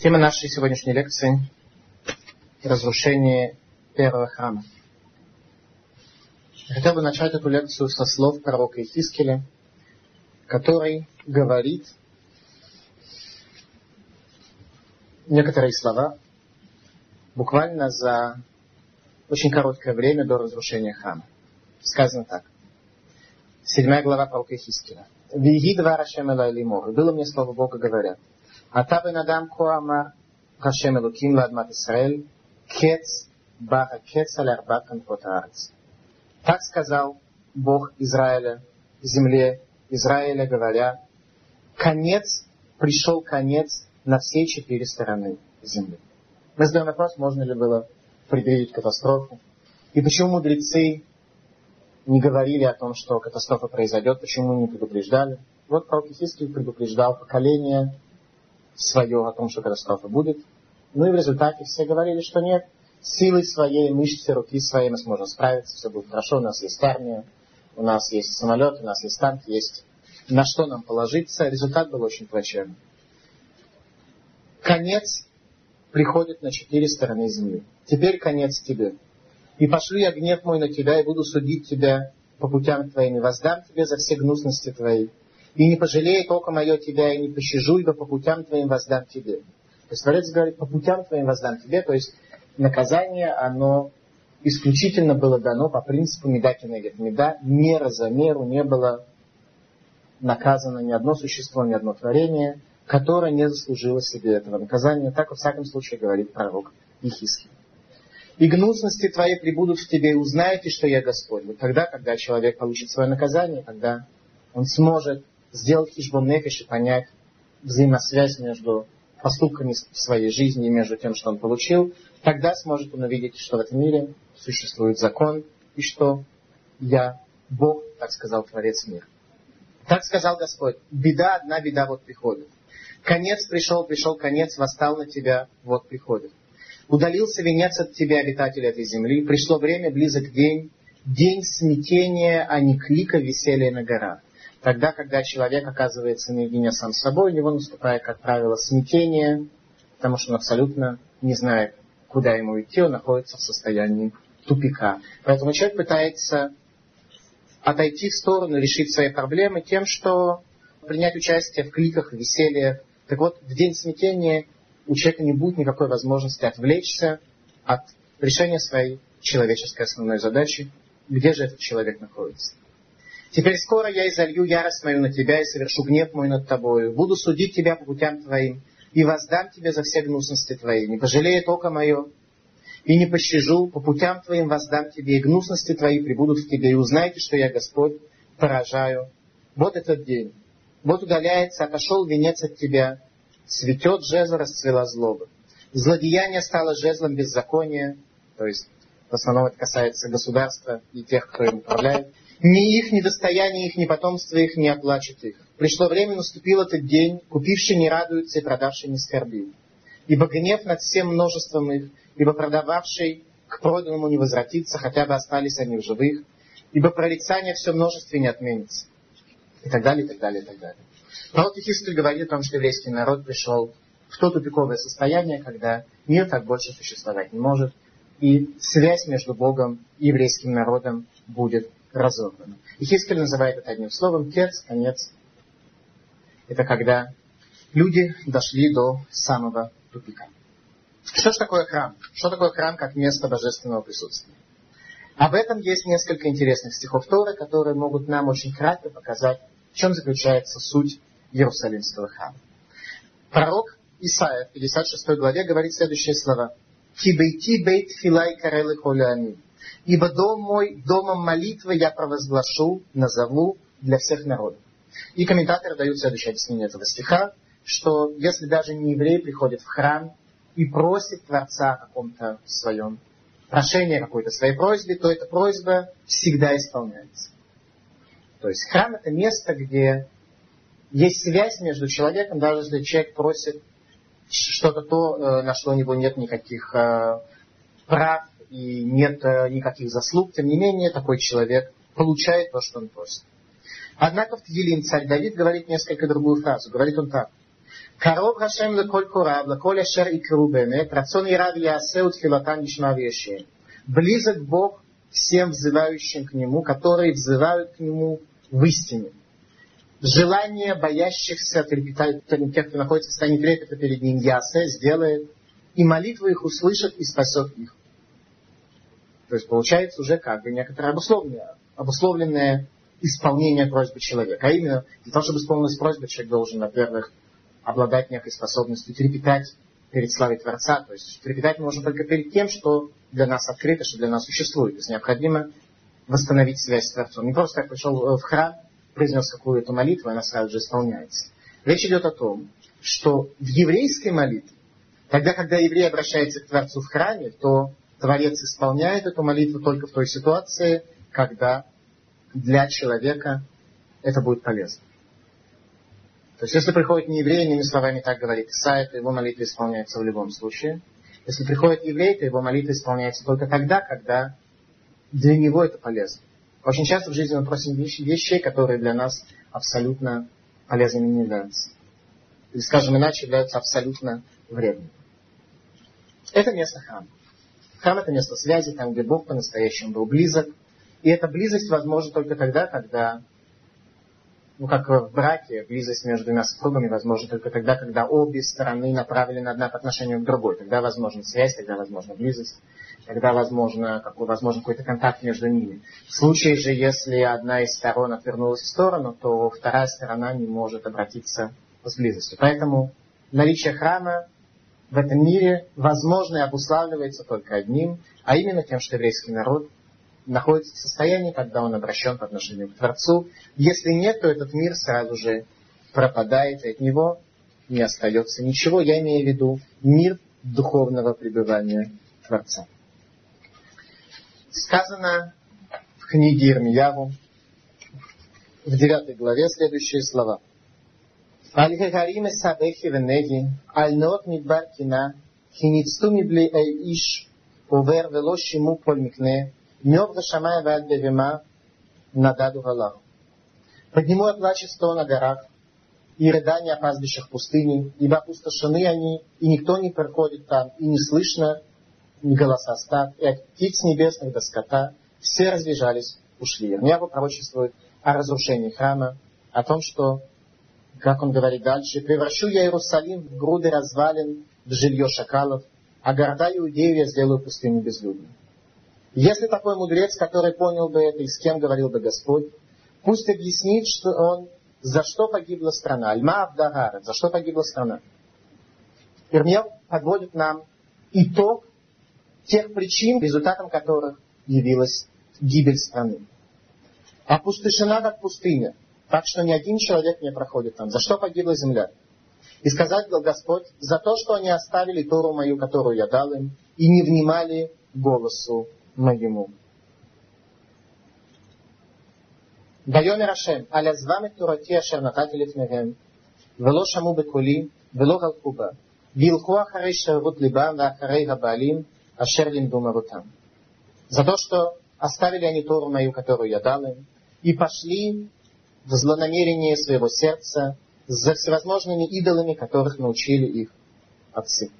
Тема нашей сегодняшней лекции – разрушение первого храма. Я хотел бы начать эту лекцию со слов пророка Ихискеля, который говорит некоторые слова буквально за очень короткое время до разрушения храма. Сказано так. Седьмая глава пророка Ихискеля. «Виги два Рашем Элайлимор». Было мне слово Бога, говорят. אתה בן אדם כה אמר השם אלוקים לאדמת ישראל, קץ בא הקץ על ארבע כנפות הארץ. Так сказал Бог Израиля, земле Израиля, говоря, конец, пришел конец на все четыре стороны земли. Мы задаем вопрос, можно ли было предвидеть катастрофу. И почему мудрецы не говорили о том, что катастрофа произойдет, почему не предупреждали. Вот пророк Исискель предупреждал поколение свое о том, что катастрофа будет. Ну и в результате все говорили, что нет, силой своей, мышцы руки своей мы сможем справиться, все будет хорошо, у нас есть армия, у нас есть самолет, у нас есть танки, есть на что нам положиться. Результат был очень плачевный. Конец приходит на четыре стороны земли. Теперь конец тебе. И пошлю я гнев мой на тебя, и буду судить тебя по путям твоим, и воздам тебе за все гнусности твои. И не пожалеет око мое тебя, и не пощажу, ибо по путям твоим воздам тебе. То есть Творец говорит, по путям твоим воздам тебе, то есть наказание, оно исключительно было дано по принципу меда кенегет. Меда мера за меру не было наказано ни одно существо, ни одно творение, которое не заслужило себе этого наказания. Так, во всяком случае, говорит пророк Ихиский. И гнусности твои прибудут в тебе, и узнаете, что я Господь. Вот тогда, когда человек получит свое наказание, когда он сможет сделать хижбон нефиш и понять взаимосвязь между поступками в своей жизни и между тем, что он получил, тогда сможет он увидеть, что в этом мире существует закон и что я Бог, так сказал Творец мира. Так сказал Господь, беда одна, беда вот приходит. Конец пришел, пришел конец, восстал на тебя, вот приходит. Удалился венец от тебя, обитатель этой земли. Пришло время, близок день, день смятения, а не клика веселья на горах. Тогда, когда человек оказывается наедине сам с собой, у него наступает, как правило, смятение, потому что он абсолютно не знает, куда ему идти, он находится в состоянии тупика. Поэтому человек пытается отойти в сторону, решить свои проблемы тем, что принять участие в кликах, веселье. Так вот, в день смятения у человека не будет никакой возможности отвлечься от решения своей человеческой основной задачи, где же этот человек находится. Теперь скоро я изолью ярость мою на тебя и совершу гнев мой над тобою. Буду судить тебя по путям твоим и воздам тебе за все гнусности твои. Не пожалеет око мое и не пощажу, по путям твоим воздам тебе, и гнусности твои прибудут в тебе. И узнайте, что я Господь, поражаю. Вот этот день. Вот удаляется, отошел венец от тебя, цветет жезл, расцвела злоба. Злодеяние стало жезлом беззакония, то есть в основном это касается государства и тех, кто им управляет. Ни их, ни достояние их, ни потомство их не оплачет их. Пришло время, наступил этот день, купивший не радуется и продавший не скорбит. Ибо гнев над всем множеством их, ибо продававший к проданному не возвратится, хотя бы остались они в живых, ибо прорицание все множестве не отменится. И так далее, и так далее, и так далее. Пророк Ихискель говорит о том, что еврейский народ пришел в то тупиковое состояние, когда мир так больше существовать не может, и связь между Богом и еврейским народом будет разорвана. Ихискель называет это одним словом «кец», «конец». Это когда люди дошли до самого тупика. Что же такое храм? Что такое храм как место божественного присутствия? Об этом есть несколько интересных стихов Торы, которые могут нам очень кратко показать, в чем заключается суть Иерусалимского храма. Пророк Исаия в 56 главе говорит следующие слова. «Кибейти бейт филай карелы холями». «Ибо дом мой, домом молитвы я провозглашу, назову для всех народов». И комментаторы дают следующее объяснение этого стиха, что если даже не еврей приходит в храм и просит Творца о каком-то своем прошении, какой-то своей просьбе, то эта просьба всегда исполняется. То есть храм это место, где есть связь между человеком, даже если человек просит что-то то, э, на что у него нет никаких э, прав и нет э, никаких заслуг, тем не менее такой человек получает то, что он просит. Однако в Тилим царь Давид говорит несколько другую фразу. Говорит он так. Короб Хашем леколь курав, леколь ашер и крубемет, рацион и рад ясеут филатан ишмавеши. Близок Бог всем взывающим к Нему, которые взывают к Нему в истине. Желание боящихся трепетать, тех, кто находится в состоянии трепета перед Ним, ясе, сделает, и молитвы их услышат и спасет их. То есть получается уже как бы некоторое обусловленное, обусловленное исполнение просьбы человека. А именно, для того, чтобы исполнилась просьба, человек должен, во-первых, обладать некой способностью трепетать перед славой Творца. То есть трепетать можно только перед тем, что для нас открыто, что для нас существует. То есть необходимо восстановить связь с Творцом. Не просто так пришел в храм, произнес какую-то молитву, и она сразу же исполняется. Речь идет о том, что в еврейской молитве, тогда, когда еврей обращается к Творцу в храме, то Творец исполняет эту молитву только в той ситуации, когда для человека это будет полезно. То есть, если приходит не еврей, иными словами так говорит Исаия, то его молитва исполняется в любом случае. Если приходит еврей, то его молитва исполняется только тогда, когда для него это полезно. Очень часто в жизни мы просим вещей, которые для нас абсолютно полезными не являются. Или, скажем иначе, являются абсолютно вредными. Это место храма. Храм это место связи, там, где Бог по-настоящему был близок. И эта близость возможна только тогда, когда, ну как в браке, близость между двумя супругами возможна только тогда, когда обе стороны направлены одна по отношению к другой. Тогда возможна связь, тогда возможна близость, тогда возможно, какой, возможно какой-то контакт между ними. В случае же, если одна из сторон отвернулась в сторону, то вторая сторона не может обратиться с близостью. Поэтому наличие храма в этом мире возможно и обуславливается только одним, а именно тем, что еврейский народ находится в состоянии, когда он обращен по отношению к Творцу. Если нет, то этот мир сразу же пропадает, и от него не остается ничего. Я имею в виду мир духовного пребывания Творца. Сказано в книге Ирмияву в девятой главе следующие слова – الحریم سبکی ونگی النوت мидбаркина хиницту мибли эй иш увер вело шиму польмикне мёв гашамая вад бевима нададу галах. Подниму я плач сто на горах и рыдания пастбищах пустыни, ибо опустошены они, и никто не проходит там, и не слышно ни голоса стад, и от птиц небесных до скота все разбежались, ушли. Ирмья пророчествует о разрушении храма, о том, что как он говорит дальше, превращу я Иерусалим в груды развалин, в жилье шакалов, а города Иудею я сделаю пустыню безлюдной. Если такой мудрец, который понял бы это и с кем говорил бы Господь, пусть объяснит, что он, за что погибла страна. Альма Авдагара, за что погибла страна. Ирмел подводит нам итог тех причин, результатом которых явилась гибель страны. Опустошена как пустыня, так что ни один человек не проходит там. За что погибла земля? И сказать Господь, за то, что они оставили Тору мою, которую я дал им, и не внимали голосу моему. ויאמר השם, על עזבם את תורתי אשר נתתי לפניהם, ולא שמעו בקולי, ולא הלכו בה, וילכו אחרי שרירות ליבם ואחרי הבעלים, אשר לימדו מרותם. За то, что оставили они Тору мою, которую я дал им, и пошли в злонамерении своего сердца за всевозможными идолами, которых научили их отцы.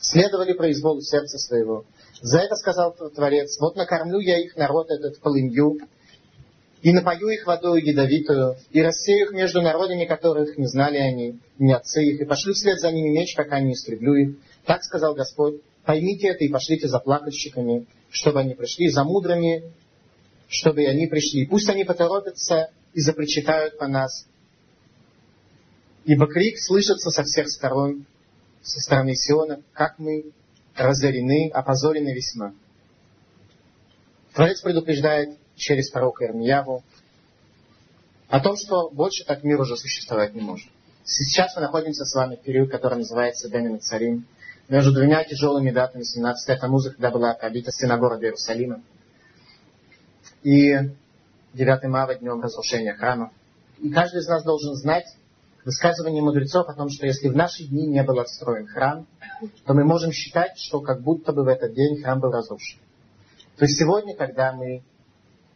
Следовали произволу сердца своего. За это сказал Творец, вот накормлю я их народ этот полынью, и напою их водой ядовитую, и рассею их между народами, которых не знали они, не отцы их, и пошлю вслед за ними меч, пока не истреблю их. Так сказал Господь, поймите это и пошлите за плакальщиками, чтобы они пришли, за мудрыми, чтобы и они пришли. Пусть они поторопятся и запричитают по нас. Ибо крик слышится со всех сторон, со стороны Сиона, как мы разорены, опозорены весьма. Творец предупреждает через пророка Ирмияву о том, что больше так мир уже существовать не может. Сейчас мы находимся с вами в период, который называется Бенин Царим, между двумя тяжелыми датами 17 Тамуза, когда была пробита стена города Иерусалима, и 9 мая, днем разрушения храма. И каждый из нас должен знать высказывание мудрецов о том, что если в наши дни не был отстроен храм, то мы можем считать, что как будто бы в этот день храм был разрушен. То есть сегодня, когда мы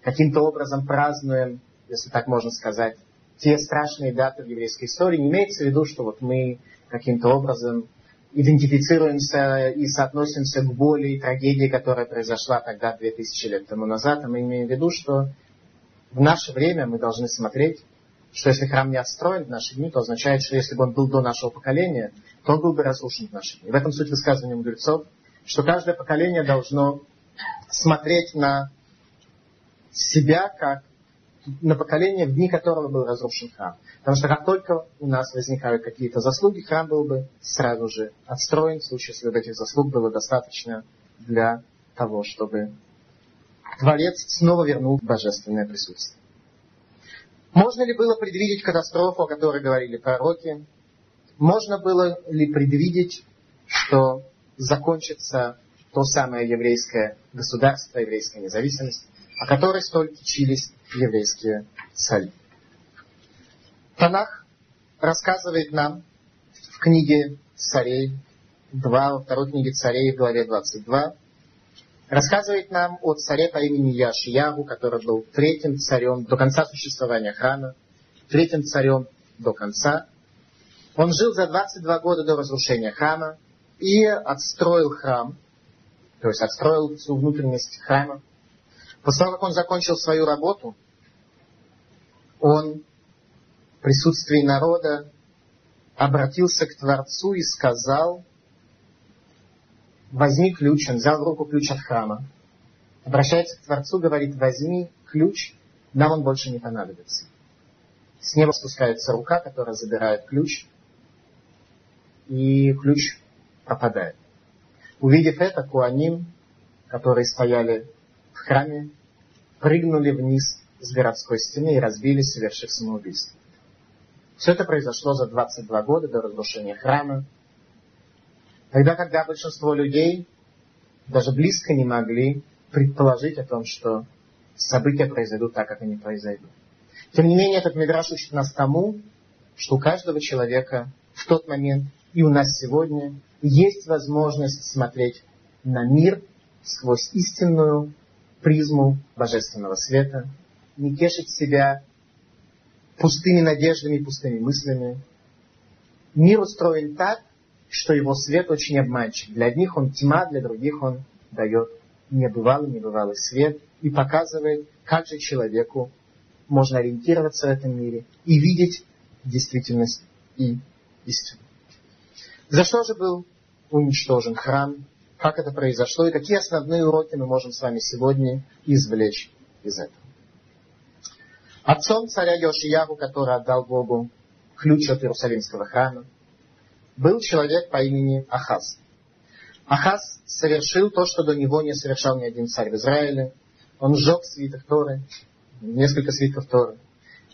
каким-то образом празднуем, если так можно сказать, те страшные даты в еврейской истории. Не имеется в виду, что вот мы каким-то образом идентифицируемся и соотносимся к боли и трагедии, которая произошла тогда 2000 лет тому назад. А мы имеем в виду, что в наше время мы должны смотреть, что если храм не отстроен в наши дни, то означает, что если бы он был до нашего поколения, то он был бы разрушен в наши дни. В этом суть высказывания мудрецов, что каждое поколение должно смотреть на себя как на поколение, в дни которого был разрушен храм. Потому что как только у нас возникают какие-то заслуги, храм был бы сразу же отстроен, в случае, если вот этих заслуг было достаточно для того, чтобы Творец снова вернул божественное присутствие. Можно ли было предвидеть катастрофу, о которой говорили пророки? Можно было ли предвидеть, что закончится то самое еврейское государство, еврейская независимость, о которой столь кичились еврейские цари. Танах рассказывает нам в книге царей 2, во второй книге царей в главе 22, рассказывает нам о царе по имени Яшиягу, который был третьим царем до конца существования храма, третьим царем до конца. Он жил за 22 года до разрушения храма и отстроил храм, то есть отстроил всю внутренность храма. После того, как он закончил свою работу, он в присутствии народа обратился к Творцу и сказал, возьми ключ, он взял в руку ключ от храма, обращается к Творцу, говорит, возьми ключ, нам он больше не понадобится. С неба спускается рука, которая забирает ключ, и ключ пропадает. Увидев это, Куаним, которые стояли в храме, прыгнули вниз с городской стены и разбились, совершив самоубийство. Все это произошло за 22 года до разрушения храма. Тогда, когда большинство людей даже близко не могли предположить о том, что события произойдут так, как они произойдут. Тем не менее, этот мидраш учит нас тому, что у каждого человека в тот момент и у нас сегодня есть возможность смотреть на мир сквозь истинную призму божественного света, не тешить себя пустыми надеждами, пустыми мыслями. Мир устроен так, что его свет очень обманчив. Для одних он тьма, для других он дает небывалый, небывалый свет и показывает, как же человеку можно ориентироваться в этом мире и видеть действительность и истину. За что же был уничтожен храм? Как это произошло? И какие основные уроки мы можем с вами сегодня извлечь из этого? Отцом царя Йошиягу, который отдал Богу ключ от Иерусалимского храма, был человек по имени Ахаз. Ахаз совершил то, что до него не совершал ни один царь в Израиле. Он сжег свиток Торы, несколько свитков Торы.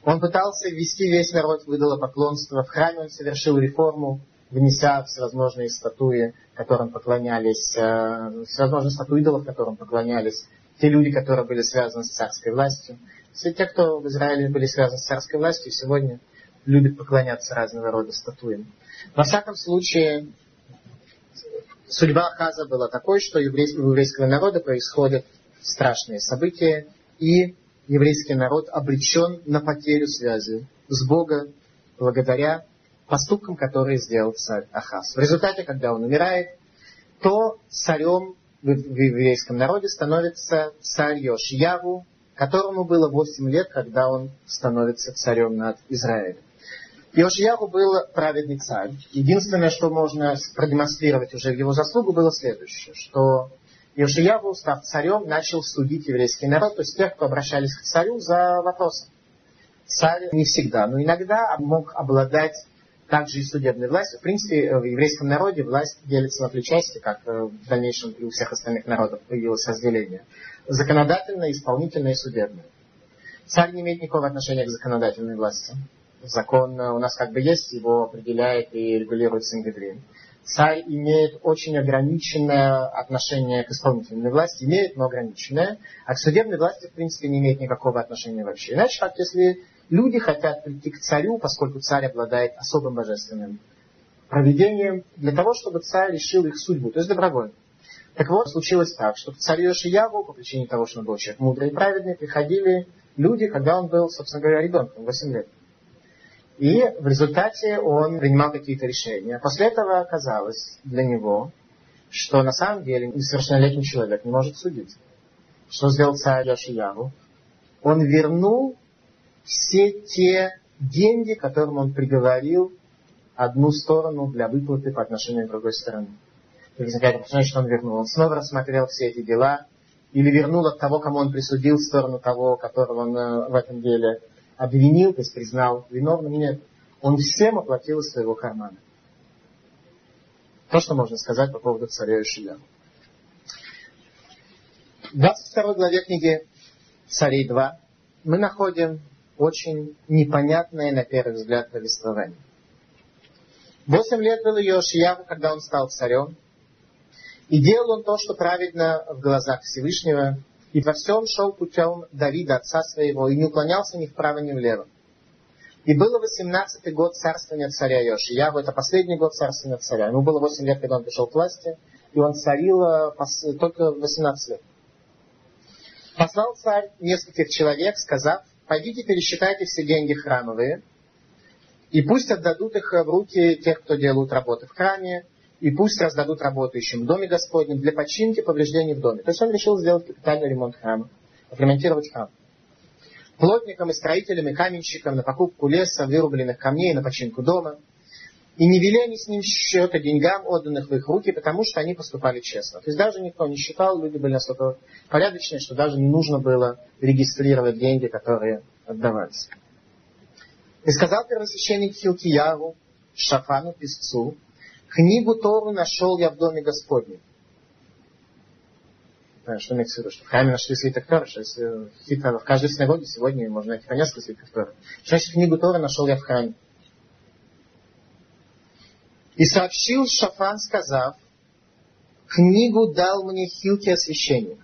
Он пытался ввести весь народ в идолопоклонство. В храме он совершил реформу, внеся всевозможные статуи, которым поклонялись, э, всевозможные статуи идолов, которым поклонялись те люди, которые были связаны с царской властью. Все те, кто в Израиле были связаны с царской властью, сегодня любят поклоняться разного рода статуям. Во всяком случае, судьба Ахаза была такой, что у еврейского народа происходят страшные события, и еврейский народ обречен на потерю связи с Богом благодаря поступкам, которые сделал царь Ахаз. В результате, когда он умирает, то царем в еврейском народе становится царь Йошияву, которому было 8 лет, когда он становится царем над Израилем. Иошияху был праведный царь. Единственное, что можно продемонстрировать уже в его заслугу, было следующее, что Иошияху, став царем, начал судить еврейский народ, то есть тех, кто обращались к царю за вопросом. Царь не всегда, но иногда мог обладать также и судебной властью. В принципе, в еврейском народе власть делится на три части, как в дальнейшем и у всех остальных народов появилось разделение. Законодательная, исполнительная и судебная. Царь не имеет никакого отношения к законодательной власти. Закон у нас как бы есть, его определяет и регулирует Сингедрин. Царь имеет очень ограниченное отношение к исполнительной власти, имеет, но ограниченное, а к судебной власти, в принципе, не имеет никакого отношения вообще. Иначе как, если люди хотят прийти к царю, поскольку царь обладает особым божественным проведением, для того, чтобы царь решил их судьбу, то есть добровольно. Так вот, случилось так, что к царю Йошияву, по причине того, что он был человек мудрый и праведный, приходили люди, когда он был, собственно говоря, ребенком, 8 лет. И в результате он принимал какие-то решения. После этого оказалось для него, что на самом деле несовершеннолетний человек не может судить. Что сделал царь Яшияру? Он вернул все те деньги, которым он приговорил одну сторону для выплаты по отношению к другой стороне. И возникает ощущение, что он вернул. Он снова рассмотрел все эти дела, или вернул от того, кому он присудил, в сторону того, которого он э, в этом деле обвинил, то есть признал виновным. Нет. Он всем оплатил из своего кармана. То, что можно сказать по поводу царя Ишия. В 22 главе книги «Царей 2» мы находим очень непонятное на первый взгляд повествование. Восемь лет было Йошияву, когда он стал царем. И делал он то, что праведно в глазах Всевышнего, и во всем шел путем Давида, отца своего, и не уклонялся ни вправо, ни влево. И было восемнадцатый год царствования царя Йошияву, это последний год царствования царя. Ему было восемь лет, когда он пришел к власти, и он царил э, только 18 лет. Послал царь нескольких человек, сказав, пойдите пересчитайте все деньги храмовые, и пусть отдадут их в руки тех, кто делают работы в храме, и пусть раздадут работающим в доме Господнем для починки повреждений в доме. То есть он решил сделать капитальный ремонт храма, отремонтировать храм. Плотникам и строителям и каменщикам на покупку леса, вырубленных камней, на починку дома. И не вели они с ним счета деньгам, отданных в их руки, потому что они поступали честно. То есть даже никто не считал, люди были настолько порядочные, что даже не нужно было регистрировать деньги, которые отдавались. И сказал первосвященник Хилкияву, Шафану, писцу, книгу Тору нашел я в доме Господнем. Что имеется в виду? Что в храме нашли свиток Тора, что если в каждой синагоге сегодня можно найти по несколько свитков Тора. Что значит книгу Тора нашел я в храме? И сообщил Шафан, сказав, книгу дал мне Хилки священник.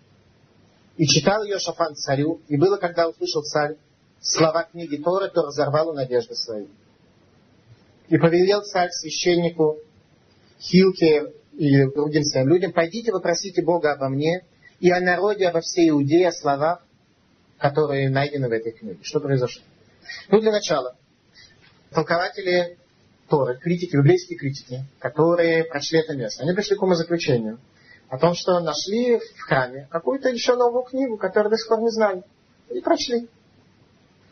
И читал ее Шафан царю, и было, когда услышал царь, слова книги Торы, то разорвал надежды свои. И повелел царь священнику Хилке и другим своим людям, пойдите вопросите Бога обо мне и о народе, обо всей Иудее, о словах, которые найдены в этой книге. Что произошло? Ну, для начала, толкователи Торы, критики, библейские критики, которые прочли это место, они пришли к умозаключению о том, что нашли в храме какую-то еще новую книгу, которую до сих пор не знали. И прочли.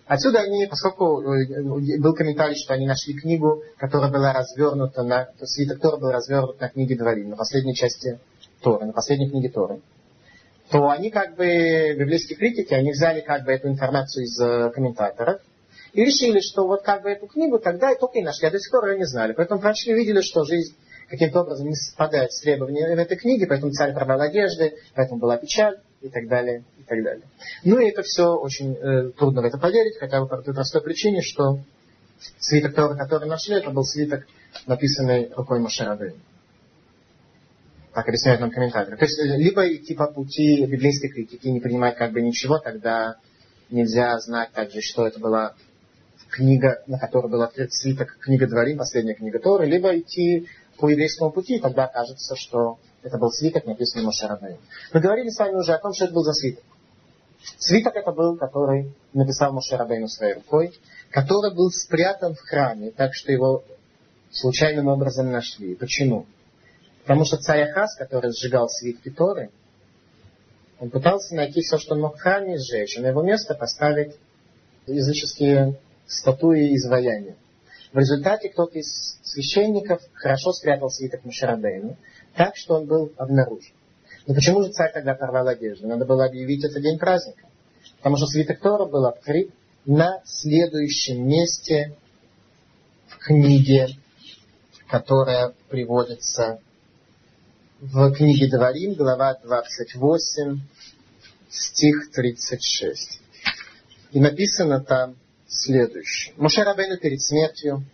Отсюда они, поскольку э, был комментарий, что они нашли книгу, которая была развернута на, свиток Тора был развернут на книге Дворим, на последней части Торы, на последней книге Торы, то они как бы, библейские критики, они взяли как бы эту информацию из э, комментаторов и решили, что вот как бы эту книгу тогда и только и нашли, а до сих пор ее не знали. Поэтому прочли, видели, что жизнь каким-то образом не совпадает с требованиями в этой книге, поэтому царь пробрал одежды, поэтому была печаль и так далее, и так далее. Ну и это все очень э, трудно в это поверить, хотя бы по той простой причине, что свиток Тора, который нашли, это был свиток, написанный рукой Машерады. Так объясняют нам комментаторы. То есть, э, либо идти по пути библейской критики, не принимать как бы ничего, тогда нельзя знать также, что это была книга, на которой был открыт свиток книга Дворим, последняя книга Торы, либо идти по еврейскому пути, тогда кажется, что это был свиток, написанный Мошерабейн. Мы говорили с вами уже о том, что это был за свиток. Свиток это был, который написал Мошерабейну своей рукой, который был спрятан в храме, так что его случайным образом нашли. Почему? Потому что царь Ахаз, который сжигал свитки Торы, он пытался найти все, что он мог в храме сжечь, и на его место поставить языческие статуи и изваяния. В результате кто-то из священников хорошо спрятал свиток Мушарабейну, так, что он был обнаружен. Но почему же царь тогда порвал одежду? Надо было объявить это день праздника. Потому что свиток Тора был открыт на следующем месте в книге, которая приводится в книге Дворим, глава 28, стих 36. И написано там следующее. Муше Рабейну перед смертью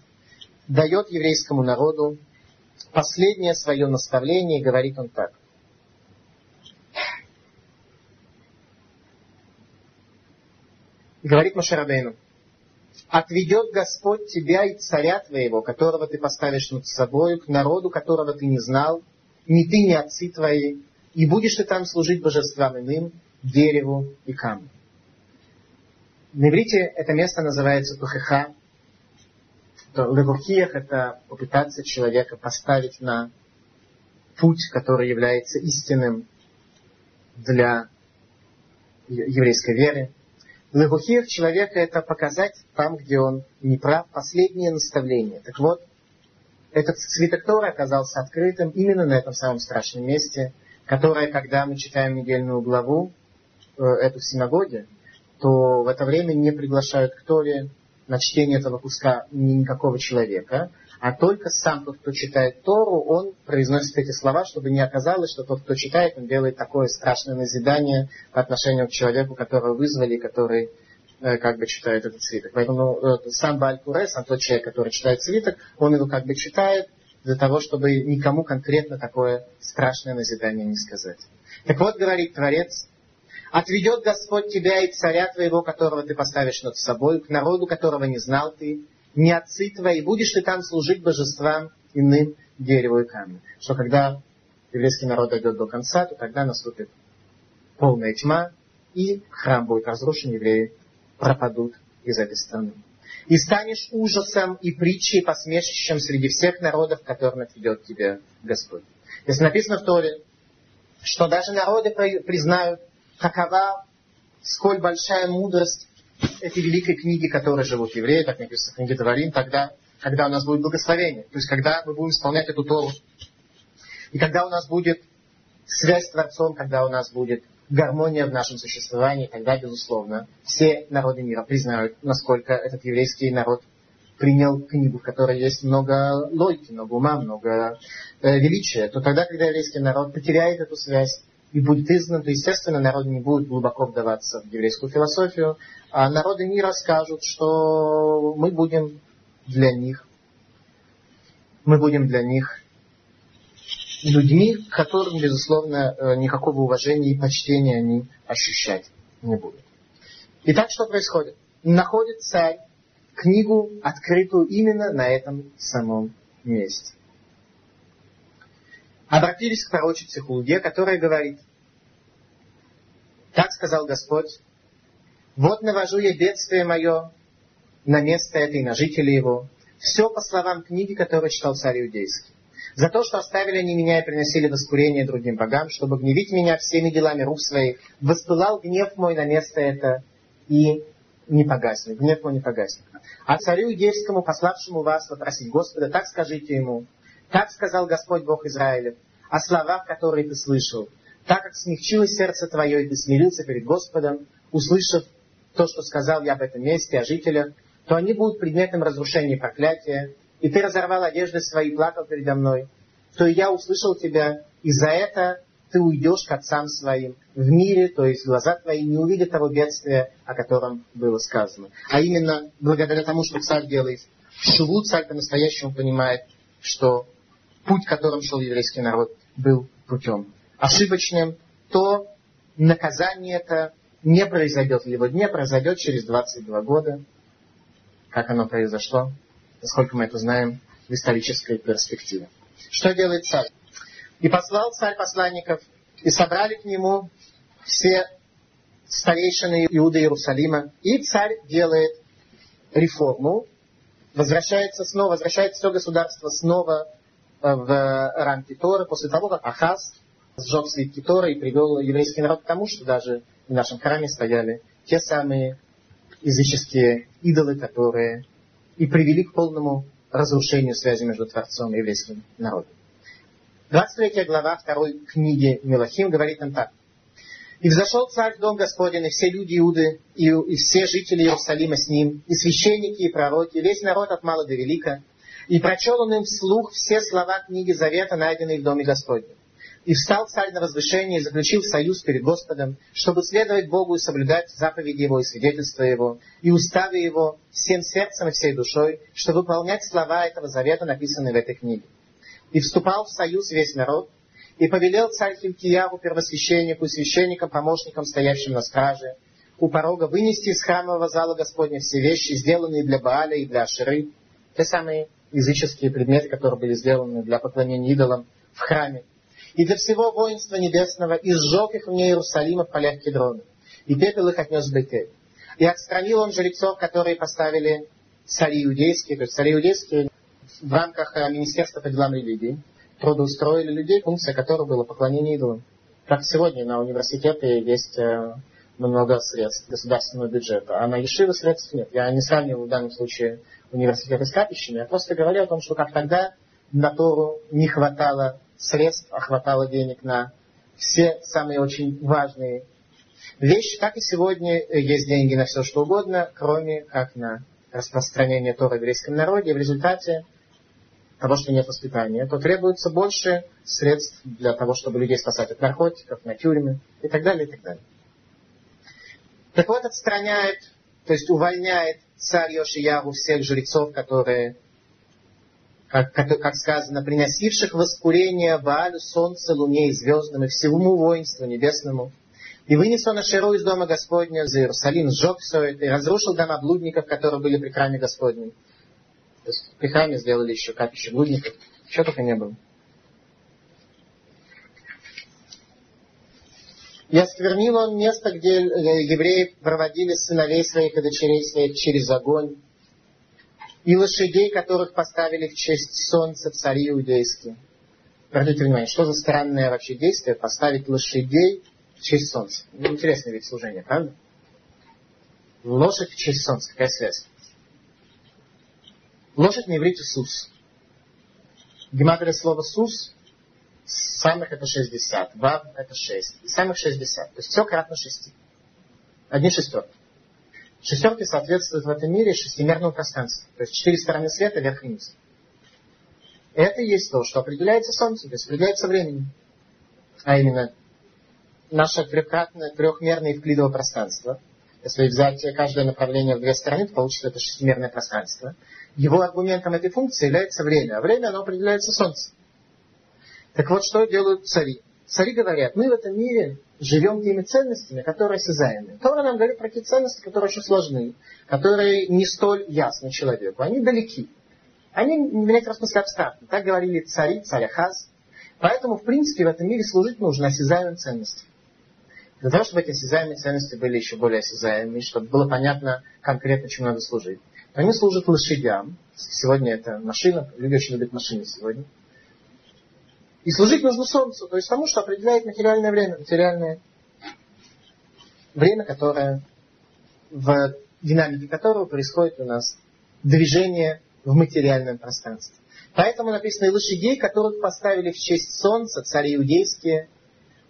дает еврейскому народу последнее свое наставление, говорит он так. Говорит Машарабейну, отведет Господь тебя и царя твоего, которого ты поставишь над собой, к народу, которого ты не знал, ни ты, ни отцы твои, и будешь ты там служить божествам иным, дереву и камню. На иврите это место называется Тухеха, то левухиях это попытаться человека поставить на путь, который является истинным для еврейской веры. Левухиях человека это показать там, где он не прав, последнее наставление. Так вот, этот свиток Тора оказался открытым именно на этом самом страшном месте, которое, когда мы читаем недельную главу, э, эту в синагоге, то в это время не приглашают к Торе на чтение этого куска никакого человека, а только сам тот, кто читает Тору, он произносит эти слова, чтобы не оказалось, что тот, кто читает, он делает такое страшное назидание по отношению к человеку, которого вызвали, который э, как бы читает этот свиток. Поэтому э, сам Балькуре, сам тот человек, который читает свиток, он его как бы читает для того, чтобы никому конкретно такое страшное назидание не сказать. Так вот, говорит Творец, Отведет Господь тебя и царя твоего, которого ты поставишь над собой, к народу, которого не знал ты, не отцы твои, будешь ты там служить божествам иным дереву и камню. Что когда еврейский народ дойдет до конца, то тогда наступит полная тьма, и храм будет разрушен, евреи пропадут из этой страны. И станешь ужасом и притчей, посмешищем среди всех народов, которым отведет тебя Господь. Если написано в Торе, что даже народы признают какова, сколь большая мудрость этой великой книги, которой живут евреи, как написано в книге Товарим, тогда, когда у нас будет благословение. То есть, когда мы будем исполнять эту Тору. И когда у нас будет связь с Творцом, когда у нас будет гармония в нашем существовании, тогда, безусловно, все народы мира признают, насколько этот еврейский народ принял книгу, в которой есть много логики, много ума, много э, величия, то тогда, когда еврейский народ потеряет эту связь, и изгнан, то, естественно, народы не будут глубоко вдаваться в еврейскую философию, а народы мира скажут, что мы будем для них, мы будем для них людьми, к которым, безусловно, э, никакого уважения и почтения они ощущать не будут. Итак, что происходит? Находит царь книгу, открытую именно на этом самом месте обратились к пророчице Хулге, которая говорит, так сказал Господь, вот навожу я бедствие мое на место это и на жителей его. Все по словам книги, которую читал царь Иудейский. За то, что оставили они меня и приносили воскурение другим богам, чтобы гневить меня всеми делами рук своих, воспылал гнев мой на место это и не погаснет. Гнев мой не погаснет. А царю Иудейскому, пославшему вас вопросить Господа, так скажите ему, так сказал Господь Бог Израилев, о словах, которые ты слышал. Так как смягчилось сердце твое, и ты смирился перед Господом, услышав то, что сказал я об этом месте, о жителях, то они будут предметом разрушения и проклятия, и ты разорвал одежды свои и плакал передо мной, то и я услышал тебя, и за это ты уйдешь к отцам своим в мире, то есть глаза твои не увидят того бедствия, о котором было сказано. А именно, благодаря тому, что царь делает шуву, царь по-настоящему понимает, что путь, которым шел еврейский народ, был путем ошибочным, то наказание это не произойдет в его дне, произойдет через 22 года. Как оно произошло, насколько мы это знаем в исторической перспективе. Что делает царь? И послал царь посланников, и собрали к нему все старейшины Иуда Иерусалима. И царь делает реформу, возвращается снова, возвращает все государство снова в рамки Торы после того, как Ахаз сжег свитки Торы и привел еврейский народ к тому, что даже в нашем храме стояли те самые языческие идолы, которые и привели к полному разрушению связи между Творцом и еврейским народом. 23 глава второй книги Милахим говорит нам так. «И взошел царь в дом Господень, и все люди Иуды, и, и все жители Иерусалима с ним, и священники, и пророки, и весь народ от мала до велика, и прочел он им вслух все слова книги Завета, найденные в Доме Господнем. И встал царь на возвышение и заключил союз перед Господом, чтобы следовать Богу и соблюдать заповеди Его и свидетельства Его, и уставы Его всем сердцем и всей душой, чтобы выполнять слова этого завета, написанные в этой книге. И вступал в союз весь народ, и повелел царь Хилкияру, первосвященнику и священникам, помощникам, стоящим на страже, у порога вынести из храмового зала Господня все вещи, сделанные для Бааля и для Аширы, те самые языческие предметы, которые были сделаны для поклонения идолам в храме. И для всего воинства небесного и сжег их вне Иерусалима в полях Кедрона. И пепел их отнес в Бетель. И отстранил он жрецов, которые поставили цари иудейские, то есть цари иудейские в рамках э, Министерства по делам религии трудоустроили людей, функция которых была поклонение идолам. Как сегодня на университете есть э, много средств государственного бюджета, а на Ешивы средств нет. Я не сравниваю в данном случае университеты с капищами, я просто говорю о том, что как тогда на Тору не хватало средств, а хватало денег на все самые очень важные вещи, так и сегодня есть деньги на все что угодно, кроме как на распространение Тора в еврейском народе. И в результате того, что нет воспитания, то требуется больше средств для того, чтобы людей спасать от наркотиков, на тюрьмы и так далее, и так далее. Так вот, отстраняет, то есть увольняет царь Йошияру всех жрецов, которые, как, как, как сказано, приносивших воскурение Ваалю, солнце, луне и звездам и всему воинству небесному. И вынес он Ашеру из дома Господня за Иерусалим, сжег все это и разрушил дома блудников, которые были при храме Господнем. То есть при храме сделали еще капище блудников. Чего только не было. И осквернил он место, где э, евреи проводили сыновей своих и дочерей своих через огонь. И лошадей, которых поставили в честь солнца цари иудейские. Обратите внимание, что за странное вообще действие поставить лошадей в честь солнца. Ну, интересное ведь служение, правда? Лошадь в честь солнца. Какая связь? Лошадь на иврите сус. Гематрия слова сус самых это 60, вав это 6, и самых 60. То есть все кратно 6. Одни шестерки. Шестерки соответствуют в этом мире шестимерному пространству. То есть четыре стороны света, вверх и вниз. Это и есть то, что определяется Солнцем, то есть определяется временем. А именно, наше трехкратное, трехмерное евклидово пространство. Если взять каждое направление в две стороны, то получится это шестимерное пространство. Его аргументом этой функции является время. А время оно определяется Солнцем. Так вот, что делают цари? Цари говорят, мы в этом мире живем теми ценностями, которые осязаемы. Тора нам говорит про те ценности, которые очень сложны, которые не столь ясны человеку. Они далеки. Они, в некотором смысле, абстрактны. Так говорили цари, царь Ахаз. Поэтому, в принципе, в этом мире служить нужно осязаемым ценностям. Для того, чтобы эти осязаемые ценности были еще более осязаемыми, чтобы было понятно конкретно, чему надо служить. Они служат лошадям. Сегодня это машина. Люди очень любят машины сегодня. И служить нужно Солнцу, то есть тому, что определяет материальное время, материальное время, которое в динамике которого происходит у нас движение в материальном пространстве. Поэтому написано, и лошадей, которых поставили в честь солнца, цари иудейские,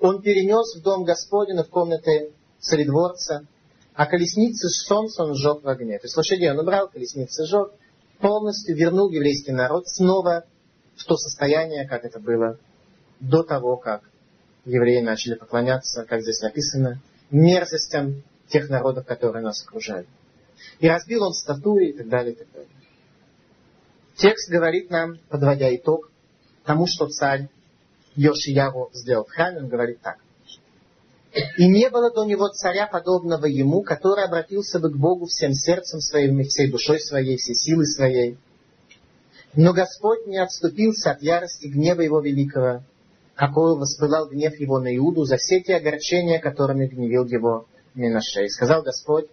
он перенес в дом Господень в комнаты царедворца, а колесницы солнца он сжег в огне. То есть лошадей он убрал, колесницы сжег, полностью вернул еврейский народ снова в то состояние, как это было до того, как евреи начали поклоняться, как здесь написано, мерзостям тех народов, которые нас окружали. И разбил он статуи и так далее, и так далее. Текст говорит нам, подводя итог тому, что царь Йошияру сделал в храме, он говорит так. И не было до него царя, подобного ему, который обратился бы к Богу всем сердцем своим, всей душой своей, всей силой своей, но Господь не отступился от ярости гнева Его великого, какой воспылал гнев Его на Иуду за все те огорчения, которыми гневил Его Минаше. И сказал Господь,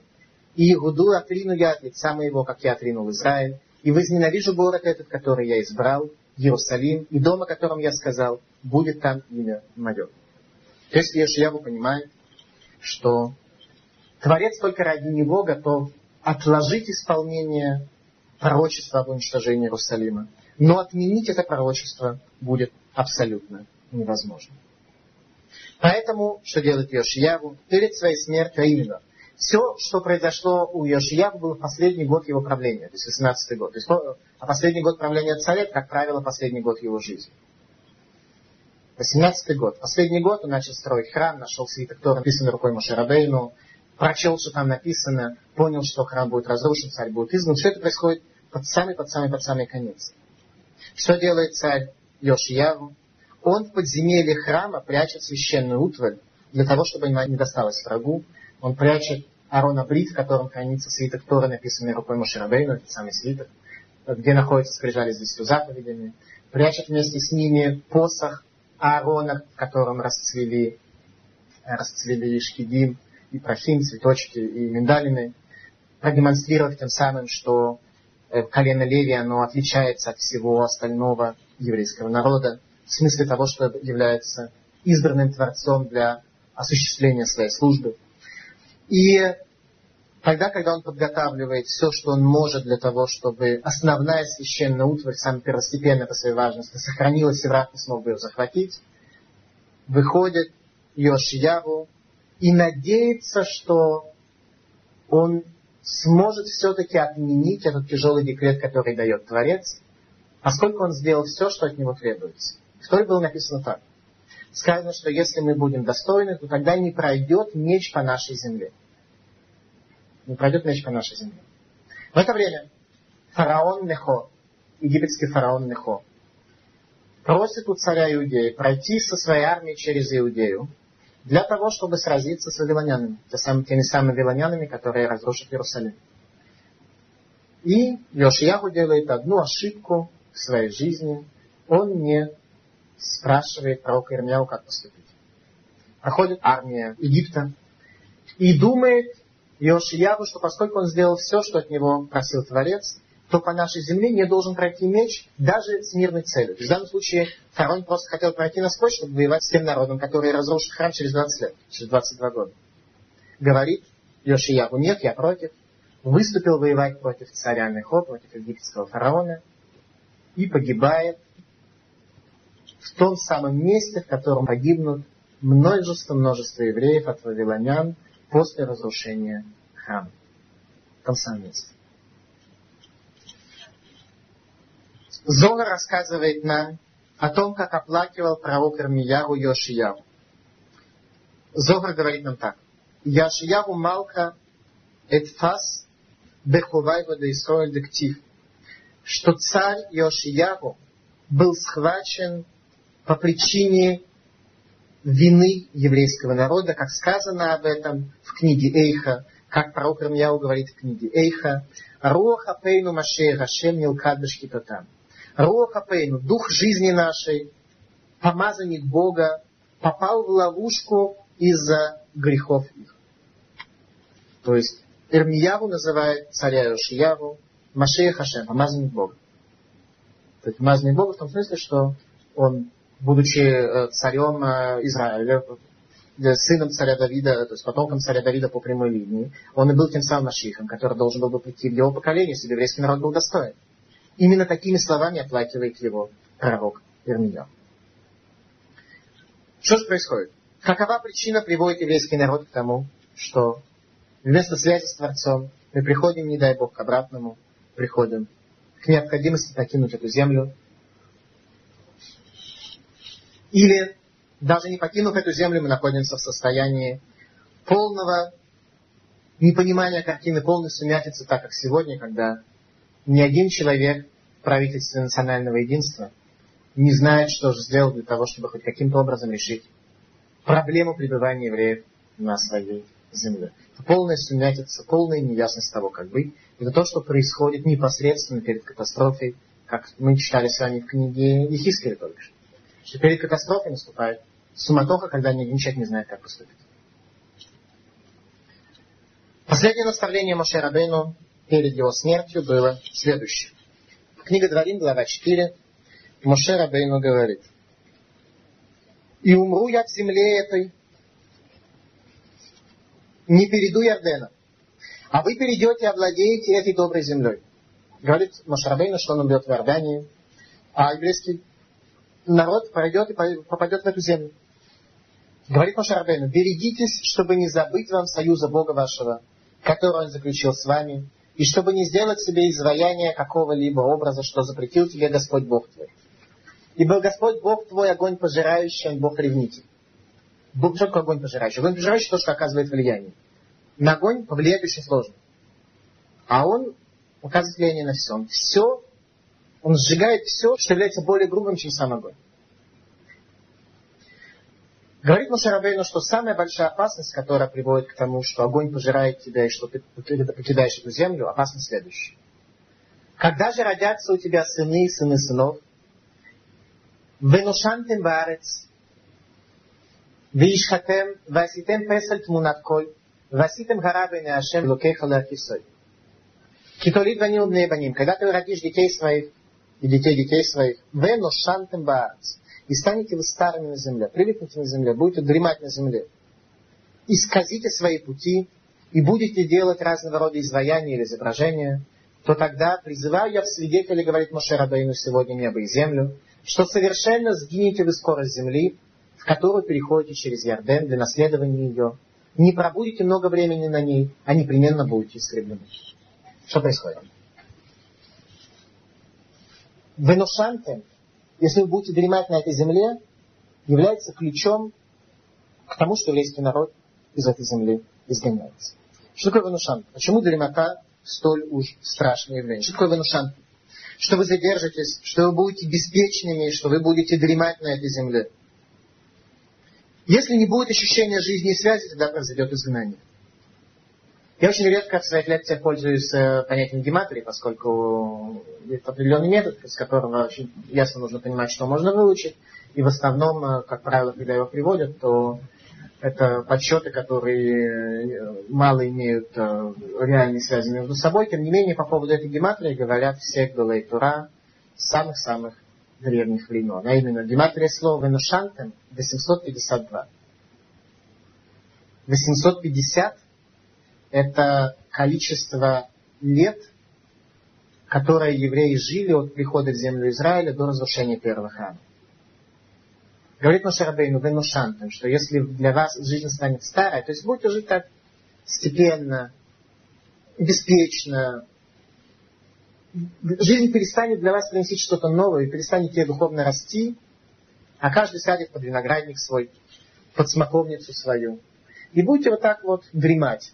и Иуду отрину я от лица моего, как я отринул Израиль, и возненавижу город этот, который я избрал, Иерусалим, и дом, о котором я сказал, будет там имя мое. То есть Ешьяву понимает, что Творец только ради него готов отложить исполнение пророчество об уничтожении Иерусалима. Но отменить это пророчество будет абсолютно невозможно. Поэтому, что делает Йошияву? Перед своей смертью, а именно, все, что произошло у Йошияву, было в последний год его правления, то есть 18 год. То есть, а последний год правления царя, как правило, последний год его жизни. 18 год. Последний год он начал строить храм, нашел свиток Тора, написанный рукой Мошерабейну, прочел, что там написано, понял, что храм будет разрушен, царь будет изгнан. Все это происходит под самый, под самый, под самый конец. Что делает царь Йошияву? Он в подземелье храма прячет священную утварь для того, чтобы она не досталась врагу. Он прячет Арона Брит, в котором хранится свиток Тора, написанный рукой Мошерабейну, этот самый свиток, где находится скрижали с десятью заповедями. Прячет вместе с ними посох Аарона, в котором расцвели, расцвели шкидим, и прохим, цветочки и миндалины, продемонстрировав тем самым, что э, колено Леви, оно отличается от всего остального еврейского народа в смысле того, что является избранным Творцом для осуществления своей службы. И тогда, когда он подготавливает все, что он может для того, чтобы основная священная утварь, самая первостепенная по своей важности, сохранилась, и враг не смог бы ее захватить, выходит Йошияву и надеется, что он сможет все-таки отменить этот тяжелый декрет, который дает Творец, поскольку он сделал все, что от него требуется. В Торе было написано так. Сказано, что если мы будем достойны, то тогда не пройдет меч по нашей земле. Не пройдет меч по нашей земле. В это время фараон Нехо, египетский фараон Нехо, просит у царя Иудеи пройти со своей армией через Иудею для того, чтобы сразиться с вавилонянами, теми самыми вавилонянами, которые разрушат Иерусалим. И Йошияху делает одну ошибку в своей жизни. Он не спрашивает пророка Ирмияу, как поступить. Проходит армия Египта и думает Йошияву, что поскольку он сделал все, что от него просил Творец, то по нашей земле не должен пройти меч даже с мирной целью. В данном случае фараон просто хотел пройти насквозь, чтобы воевать с тем народом, который разрушит храм через 20 лет, через 22 года. Говорит Йошияву, нет, я против. Выступил воевать против царя Нехо, против египетского фараона и погибает в том самом месте, в котором погибнут множество-множество евреев от вавилонян после разрушения храма. В том самом месте. Зора рассказывает нам о том, как оплакивал пророк Ирмияру Йошияру. Зора говорит нам так. Яшияру Малка Эдфас Бехувай Вадаисроэль Дектив. Что царь Йошияру был схвачен по причине вины еврейского народа, как сказано об этом в книге Эйха, как пророк Рамьяу говорит в книге Эйха, Роха Пейну Машея Гашем Нилкад Бешкитотам. Роха Пейну, дух жизни нашей, помазанник Бога, попал в ловушку из-за грехов их. То есть Ирмияву называет царя Йошияву Машея Хашем, помазанник Бога. То есть помазанник Бога в том смысле, что он, будучи э, царем э, Израиля, э, сыном царя Давида, то есть потомком царя Давида по прямой линии, он и был тем самым Машихом, который должен был бы прийти в его поколение, если еврейский народ был достоин. Именно такими словами оплакивает его пророк Ирмия. Что же происходит? Какова причина приводит еврейский народ к тому, что вместо связи с Творцом мы приходим, не дай Бог, к обратному, приходим к необходимости покинуть эту землю. Или даже не покинув эту землю, мы находимся в состоянии полного непонимания картины, полной сумятицы, так как сегодня, когда ни один человек в правительстве национального единства не знает, что же сделать для того, чтобы хоть каким-то образом решить проблему пребывания евреев на своей земле. Это полная сумятица, полная неясность того, как быть. Это то, что происходит непосредственно перед катастрофой, как мы читали с вами в книге Ехискеля только что. Что перед катастрофой наступает суматоха, когда ни один человек не знает, как поступить. Последнее наставление Моше Рабейну перед его смертью было следующее. Книга Дворим, глава 4, Моше Рабейну говорит, «И умру я в земле этой, не перейду Ярдена, а вы перейдете и овладеете этой доброй землей». Говорит Моше Рабейну, что он умрет в Иордании, а еврейский народ пройдет и попадет в эту землю. Говорит Моше Рабейну, берегитесь, чтобы не забыть вам союза Бога вашего, который он заключил с вами, и чтобы не сделать себе изваяние какого-либо образа, что запретил тебе Господь Бог твой. Ибо Господь Бог твой огонь пожирающий, он Бог ревнитель. Бог, что такое огонь пожирающий? Огонь пожирающий то, что оказывает влияние. На огонь повлиять очень сложно. А он оказывает влияние на все. Он все, он сжигает все, что является более грубым, чем сам огонь. Говорит Мушарабейну, что самая большая опасность, которая приводит к тому, что огонь пожирает тебя и что ты покидаешь эту землю, опасность следующая. Когда же родятся у тебя сыны и сыны сынов, ונושנתם בארץ, וישחתם, ועשיתם פסל תמונת קול, ועשיתם הרע בעיני השם אלוקיך להכיסוי. Китолит ванил бнебаним. Когда ты родишь детей своих и детей детей своих, вену шантем баарц. И станете вы старыми на земле, привыкнете на земле, будете дремать на земле. Исказите свои пути и будете делать разного рода изваяния или изображения, то тогда призываю я в свидетели, говорит Моше Рабейну сегодня небо и землю, что совершенно сгинете вы скорость земли, в которую переходите через Ярден для наследования ее. Не пробудете много времени на ней, а непременно будете истреблены. Что происходит? Венушанте, если вы будете дремать на этой земле, является ключом к тому, что еврейский народ из этой земли изгоняется. Что такое венушант? Почему дремота столь уж страшное явление? Что такое венушант? Что вы задержитесь, что вы будете беспечными, что вы будете дремать на этой земле. Если не будет ощущения жизни и связи, тогда произойдет изгнание. Я очень редко в своих лекциях пользуюсь э, понятием гематрии, поскольку это определенный метод, из которого очень ясно нужно понимать, что можно выучить. И в основном, э, как правило, когда его приводят, то это подсчеты, которые э, мало имеют реальной связи между собой. Тем не менее, по поводу этой гематрии говорят все Галей Тура самых-самых древних времен. А именно, гематрия слова Венушантем 852. 850 это количество лет, которое евреи жили от прихода в землю Израиля до разрушения первого храма. Говорит Машарабейну Бенушантам, что если для вас жизнь станет старой, то есть будете жить так степенно, беспечно, жизнь перестанет для вас приносить что-то новое, перестанете духовно расти, а каждый сядет под виноградник свой, под смоковницу свою. И будете вот так вот дремать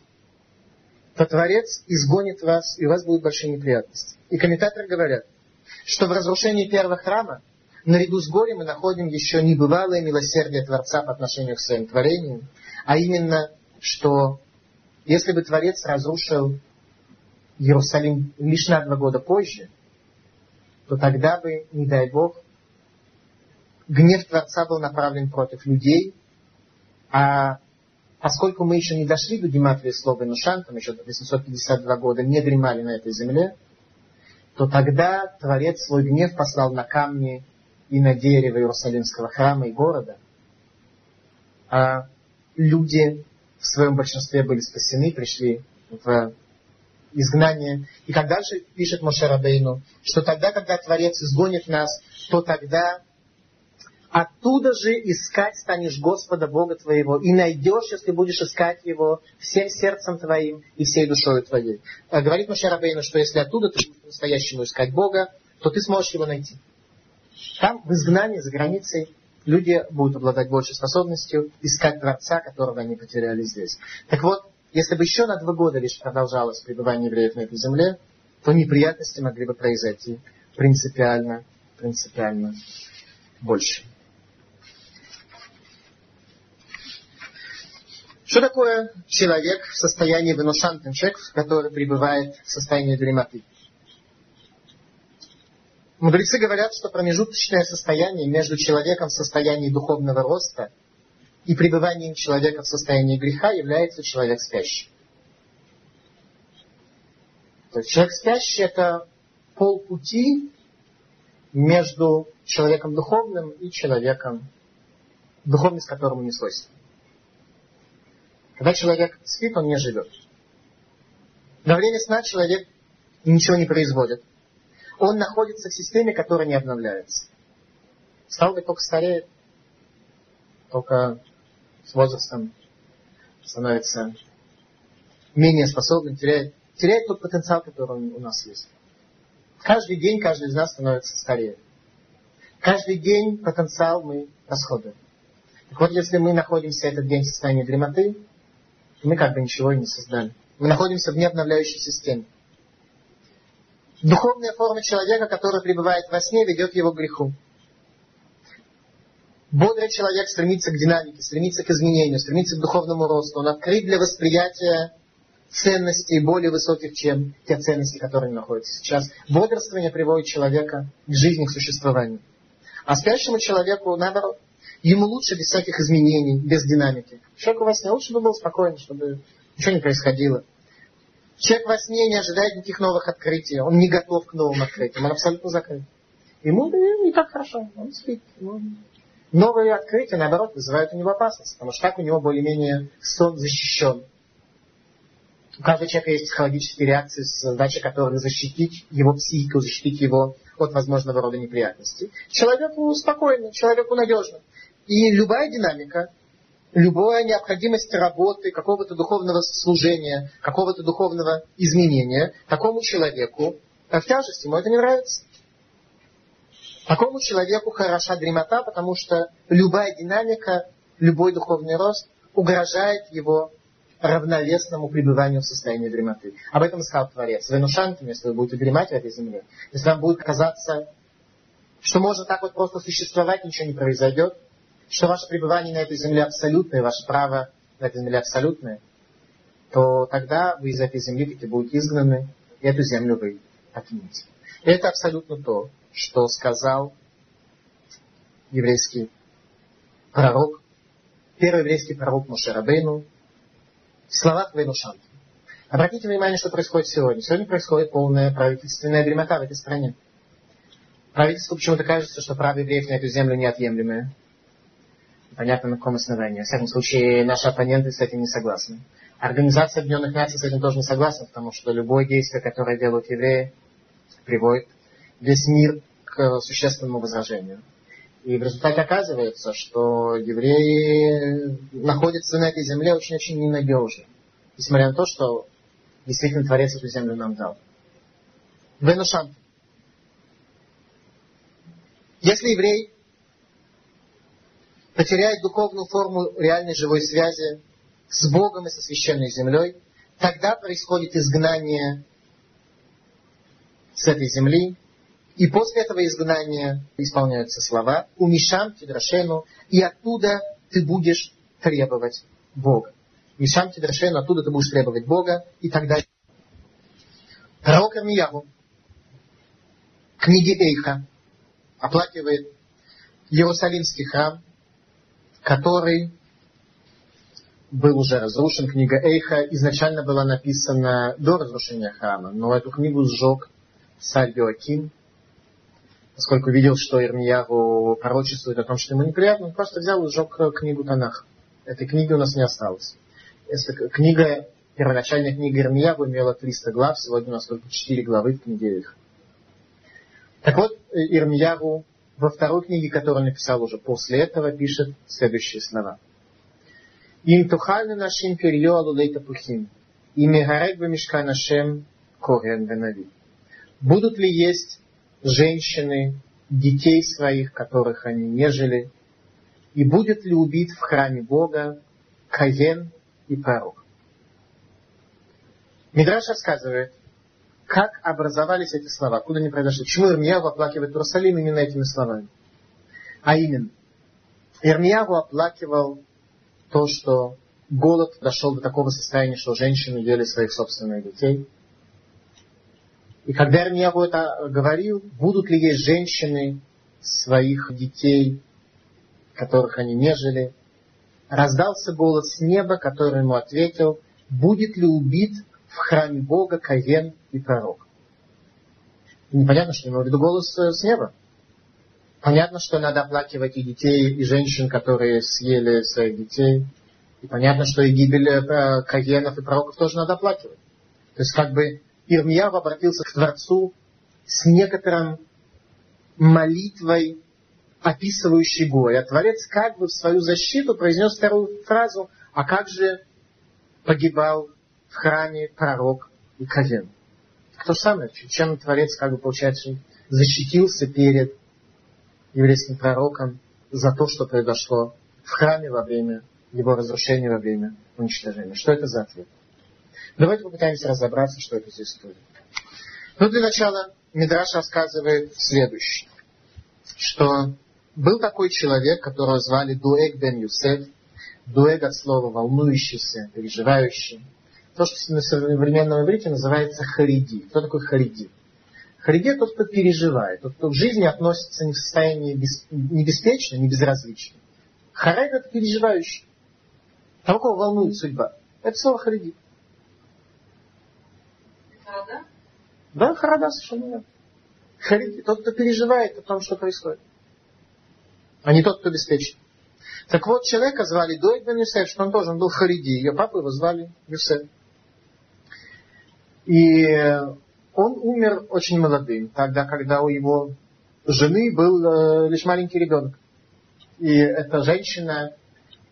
то Творец изгонит вас, и у вас будут большие неприятности. И комментаторы говорят, что в разрушении первого храма наряду с горем мы находим еще небывалое милосердие Творца по отношению к своим творениям, а именно, что если бы Творец разрушил Иерусалим лишь на два года позже, то тогда бы, не дай Бог, гнев Творца был направлен против людей, а поскольку мы еще не дошли до гематрии слова Нушан, там еще 852 года не дремали на этой земле, то тогда Творец свой гнев послал на камни и на дерево Иерусалимского храма и города. А люди в своем большинстве были спасены, пришли в изгнание. И как дальше пишет Моше Рабейну, что тогда, когда Творец изгонит нас, то тогда Оттуда же искать станешь Господа Бога твоего, и найдешь, если будешь искать Его всем сердцем твоим и всей душой твоей. А говорит Маша Рабейна, что если оттуда ты будешь по-настоящему искать Бога, то ты сможешь Его найти. Там, в изгнании, за границей, люди будут обладать большей способностью искать Творца, которого они потеряли здесь. Так вот, если бы еще на два года лишь продолжалось пребывание евреев на этой земле, то неприятности могли бы произойти принципиально, принципиально больше. Что такое человек в состоянии выношантным, человек, который пребывает в состоянии дремоты? Мудрецы говорят, что промежуточное состояние между человеком в состоянии духовного роста и пребыванием человека в состоянии греха является человек спящий. То есть человек спящий это полпути между человеком духовным и человеком, духовность которому не свойственна. Когда человек спит, он не живет. Во время сна человек ничего не производит. Он находится в системе, которая не обновляется. Стал быть, только стареет, только с возрастом становится менее способным, теряет, теряет тот потенциал, который у нас есть. Каждый день каждый из нас становится старее. Каждый день потенциал мы расходуем. Так вот, если мы находимся этот день в состоянии дремоты, мы как бы ничего и не создали. Мы находимся в необновляющей системе. Духовная форма человека, который пребывает во сне, ведет его к греху. Бодрый человек стремится к динамике, стремится к изменению, стремится к духовному росту. Он открыт для восприятия ценностей более высоких, чем те ценности, которые находятся сейчас. Бодрствование приводит человека к жизни, к существованию. А спящему человеку, наоборот, Ему лучше без всяких изменений, без динамики. Человек у вас не лучше бы был спокоен, чтобы ничего не происходило. Человек во сне не ожидает никаких новых открытий. Он не готов к новым открытиям. Он абсолютно закрыт. Ему да, не так хорошо. Он спит. Новые открытия, наоборот, вызывают у него опасность. Потому что так у него более-менее сон защищен. У каждого человека есть психологические реакции, задача которых защитить его психику, защитить его от возможного рода неприятностей. Человеку спокойно, человеку надежно. И любая динамика, любая необходимость работы, какого-то духовного служения, какого-то духовного изменения, такому человеку в тяжести ему это не нравится. Такому человеку хороша дремота, потому что любая динамика, любой духовный рост угрожает его равновесному пребыванию в состоянии дремоты. Об этом сказал Творец. Венушантами, если вы будете дремать в этой земле, если вам будет казаться, что можно так вот просто существовать, ничего не произойдет, что ваше пребывание на этой земле абсолютное, ваше право на этой земле абсолютное, то тогда вы из этой земли таки будете изгнаны, и эту землю вы покинете. Это абсолютно то, что сказал еврейский пророк, первый еврейский пророк Мушерабейну, в словах Вейнушанта. Обратите внимание, что происходит сегодня. Сегодня происходит полная правительственная дремота в этой стране. Правительству почему-то кажется, что право евреев на эту землю неотъемлемое. Понятно, на каком основании. В всяком случае, наши оппоненты с этим не согласны. Организация Объединенных Наций с этим тоже не согласна, потому что любое действие, которое делают евреи, приводит весь мир к существенному возражению. И в результате оказывается, что евреи находятся на этой земле очень-очень ненадежно. Несмотря на то, что действительно Творец эту землю нам дал. Венушант. Если еврей потеряет духовную форму реальной живой связи с Богом и со священной землей, тогда происходит изгнание с этой земли, и после этого изгнания исполняются слова «Умишам Тидрашену», и оттуда ты будешь требовать Бога. Мишам Тидрашену, оттуда ты будешь требовать Бога, и так далее. Пророк Армиягу, книги Эйха, оплакивает Иерусалимский храм, который был уже разрушен. Книга Эйха изначально была написана до разрушения храма, но эту книгу сжег царь Биоким, поскольку видел, что Ирмияру пророчествует о том, что ему неприятно, он просто взял и сжег книгу Танах. Этой книги у нас не осталось. Если книга, первоначальная книга Ирмияру имела 300 глав, сегодня у нас только 4 главы в книге их. Так вот, Ирмияру во второй книге, которую написал уже после этого, пишет следующие слова. Им тухальны нашим перьё алулей тапухим, и мегарек бамишка нашем корен венави. Будут ли есть женщины, детей своих, которых они нежели, и будет ли убит в храме Бога Каен и пророк. Мидраш рассказывает, как образовались эти слова, откуда они произошли, почему Ирмияву оплакивает Иерусалим именно этими словами. А именно, Ирмияву оплакивал то, что голод дошел до такого состояния, что женщины ели своих собственных детей – и когда Ирмиягу это говорил, будут ли есть женщины своих детей, которых они нежели, раздался голос с неба, который ему ответил, будет ли убит в храме Бога Каен и пророк. Непонятно, что ему в виду голос э, с неба. Понятно, что надо оплакивать и детей, и женщин, которые съели своих детей. И понятно, что и гибель э, Каенов и пророков тоже надо оплакивать. То есть как бы Ирмияв обратился к Творцу с некоторым молитвой, описывающей горе. А Творец как бы в свою защиту произнес вторую фразу, а как же погибал в храме пророк и Кавен. То самое, чем Творец, как бы, получается, защитился перед еврейским пророком за то, что произошло в храме во время его разрушения, во время уничтожения. Что это за ответ? Давайте попытаемся разобраться, что это за история. Ну, для начала Мидраш рассказывает следующее, что был такой человек, которого звали Дуэг бен Юсеф, Дуэг от слова волнующийся, переживающий. То, что на современном иврите называется хариди. Кто такой хариди? Хариди тот, кто переживает, тот, кто в жизни относится не в состоянии без, не беспечно, не безразлично. Харед это переживающий. Того, кого волнует судьба. Это слово хариди. Да, харада совершенно нет. Хариди, тот, кто переживает о том, что происходит, а не тот, кто обеспечен. Так вот, человека звали Дойд бен Юсеф, что он тоже он был Хариди. Ее папу его звали Юсеф. И он умер очень молодым, тогда, когда у его жены был э, лишь маленький ребенок. И эта женщина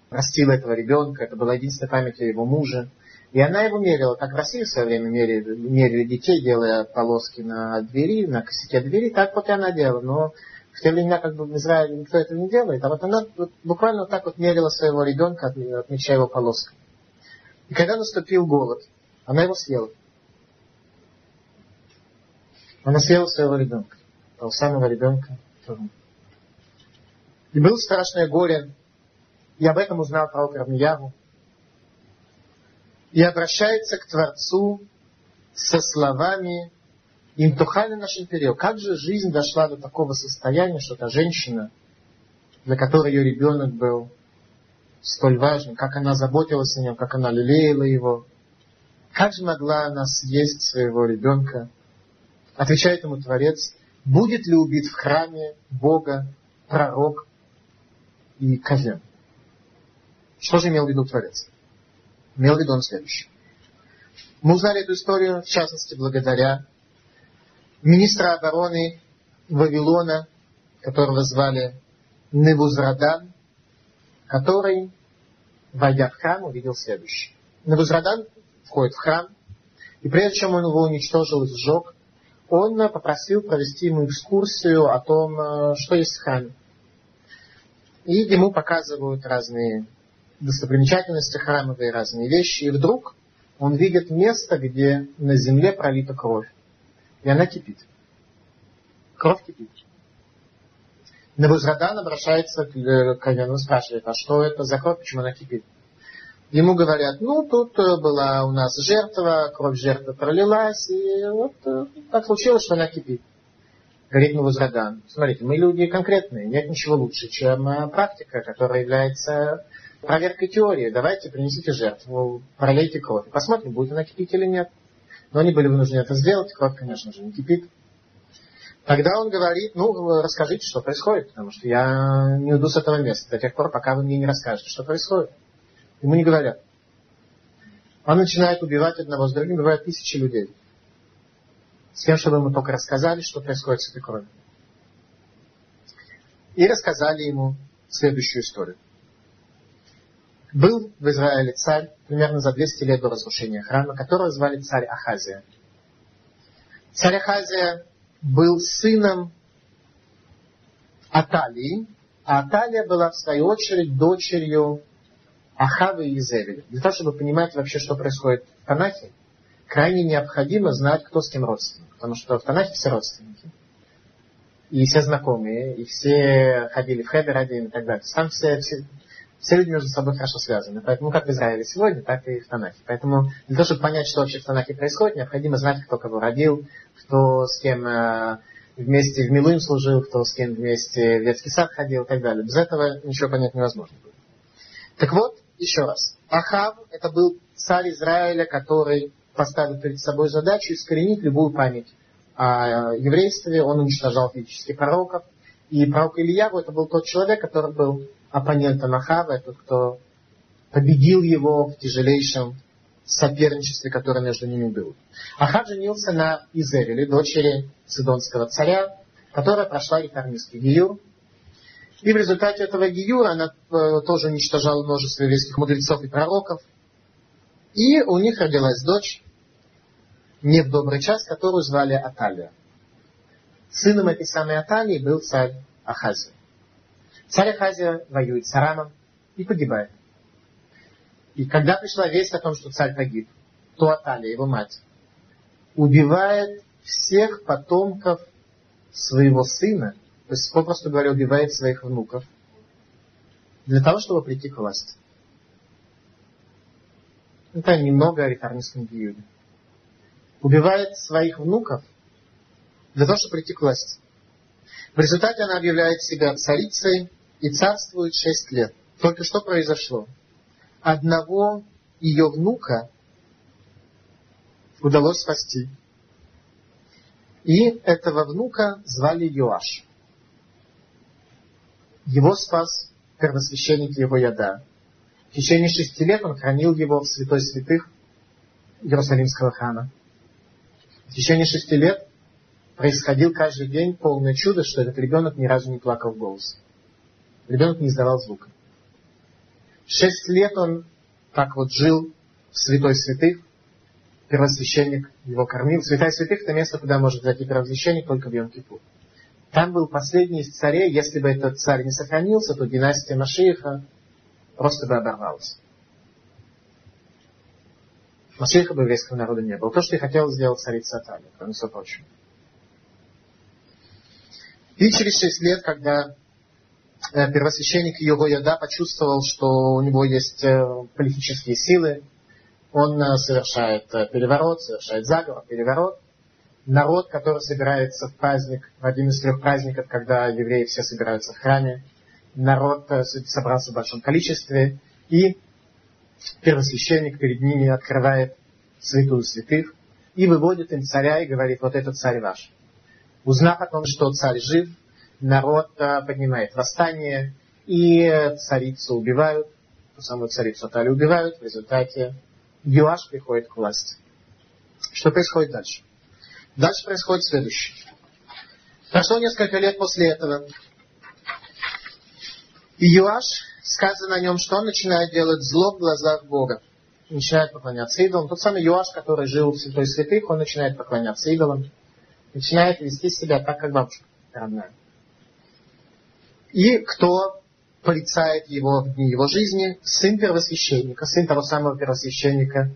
растила этого ребенка, это была единственная память о его муже. И она его мерила, как в России в свое время мерили, мерили детей, делая полоски на двери, на косяке двери, так вот и она делала. Но в те времена как бы в Израиле никто этого не делает, а вот она буквально так вот мерила своего ребенка, отмечая его полоской. И когда наступил голод, она его съела. Она съела своего ребенка, того самого ребенка. И было страшное горе. И об этом узнал пророк Равнияру. И обращается к Творцу со словами им тухали наш империал. Как же жизнь дошла до такого состояния, что та женщина, для которой ее ребенок был столь важен, как она заботилась о нем, как она лелеяла его, как же могла она съесть своего ребенка? Отвечает ему Творец, будет ли убит в храме Бога пророк и казен? Что же имел в виду Творец? Имел в виду он следующее. Мы узнали эту историю, в частности, благодаря министра обороны Вавилона, которого звали Невузрадан, который, войдя в храм, увидел следующее. Невузрадан входит в храм, и прежде чем он его уничтожил и сжег, он попросил провести ему экскурсию о том, э, что есть в храме. И ему показывают разные достопримечательности храмовые, разные вещи, и вдруг он видит место, где на земле пролита кровь. И она кипит. Кровь кипит. Набузрадан обращается к э, Ковену, спрашивает, а что это за кровь, почему она кипит? Ему говорят, ну, тут э, была у нас жертва, кровь жертвы пролилась, и вот э, так случилось, что она кипит. Говорит Набузрадан, смотрите, мы люди конкретные, нет ничего лучше, чем практика, которая является проверкой теории. Давайте принесите жертву, пролейте кровь. Посмотрим, будет она кипеть или нет. Но они были вынуждены это сделать, кровь, конечно же, не кипит. Тогда он говорит, ну, расскажите, что происходит, потому что я не уйду с этого места до тех пор, пока вы мне не расскажете, что происходит. Ему не говорят. Он начинает убивать одного с другим, убивает тысячи людей. С тем, чтобы ему только рассказали, что происходит с этой кровью. И рассказали ему следующую историю. Был в Израиле царь, примерно за 200 лет до разрушения храма, которого звали царь Ахазия. Царь Ахазия был сыном Аталии, а Аталия была, в свою очередь, дочерью Ахавы и Изевеля. Для того, чтобы понимать вообще, что происходит в Танахе, крайне необходимо знать, кто с кем родственник. Потому что в Танахе все родственники. И все знакомые, и все ходили в Хедер один и так далее. Там все, все, все люди между собой хорошо связаны. Поэтому как в Израиле сегодня, так и в Танахе. Поэтому для того, чтобы понять, что вообще в Танахе происходит, необходимо знать, кто кого родил, кто с кем э, вместе в Милуим служил, кто с кем вместе в детский сад ходил и так далее. Без этого ничего понять невозможно будет. Так вот, еще раз. Ахав это был царь Израиля, который поставил перед собой задачу искоренить любую память о еврействе. Он уничтожал физических пророков. И пророк Ильяву это был тот человек, который был оппонента Ахава, тот, кто победил его в тяжелейшем соперничестве, которое между ними было. Ахав женился на Изериле, дочери Сидонского царя, которая прошла реформистский гиюр. И в результате этого гиюра она э, тоже уничтожала множество еврейских мудрецов и пророков. И у них родилась дочь, не в добрый час, которую звали Аталия. Сыном этой самой Аталии был царь Ахазия. Царь Ахазия воюет с Арамом и погибает. И когда пришла весть о том, что царь погиб, то Аталия, его мать, убивает всех потомков своего сына, то есть, попросту говоря, убивает своих внуков, для того, чтобы прийти к власти. Это немного о реформистском периоде. Убивает своих внуков для того, чтобы прийти к власти. В результате она объявляет себя царицей и царствует шесть лет. Только что произошло? Одного ее внука удалось спасти. И этого внука звали Йоаш. Его спас первосвященник его яда. В течение шести лет он хранил его в святой святых Иерусалимского храма. В течение шести лет происходил каждый день полное чудо, что этот ребенок ни разу не плакал в голос. Ребенок не издавал звука. Шесть лет он так вот жил в святой святых. Первосвященник его кормил. Святая святых это место, куда может зайти первосвященник только в Йом-Кипур. Там был последний из царей. Если бы этот царь не сохранился, то династия Машииха просто бы оборвалась. Машииха бы еврейского народа не было. То, что и хотел сделать царица Аталия, кроме всего прочего. И через шесть лет, когда э, первосвященник Його-Яда почувствовал, что у него есть э, политические силы, он э, совершает переворот, совершает заговор, переворот. Народ, который собирается в праздник, в один из трех праздников, когда евреи все собираются в храме, народ собрался в большом количестве, и первосвященник перед ними открывает святую святых и выводит им царя и говорит, вот этот царь ваш. Узнав о том, что царь жив, народ э, поднимает восстание, и царицу убивают, ту самую царицу Атали убивают, в результате Юаш приходит к власти. Что происходит дальше? Дальше происходит следующее. Прошло несколько лет после этого. И Юаш, сказано о нем, что он начинает делать зло в глазах Бога. Начинает поклоняться идолам. Тот самый Юаш, который жил в Святой Святых, он начинает поклоняться идолам начинает вести себя так, как бабушка родная. И кто порицает его в дни его жизни? Сын первосвященника, сын того самого первосвященника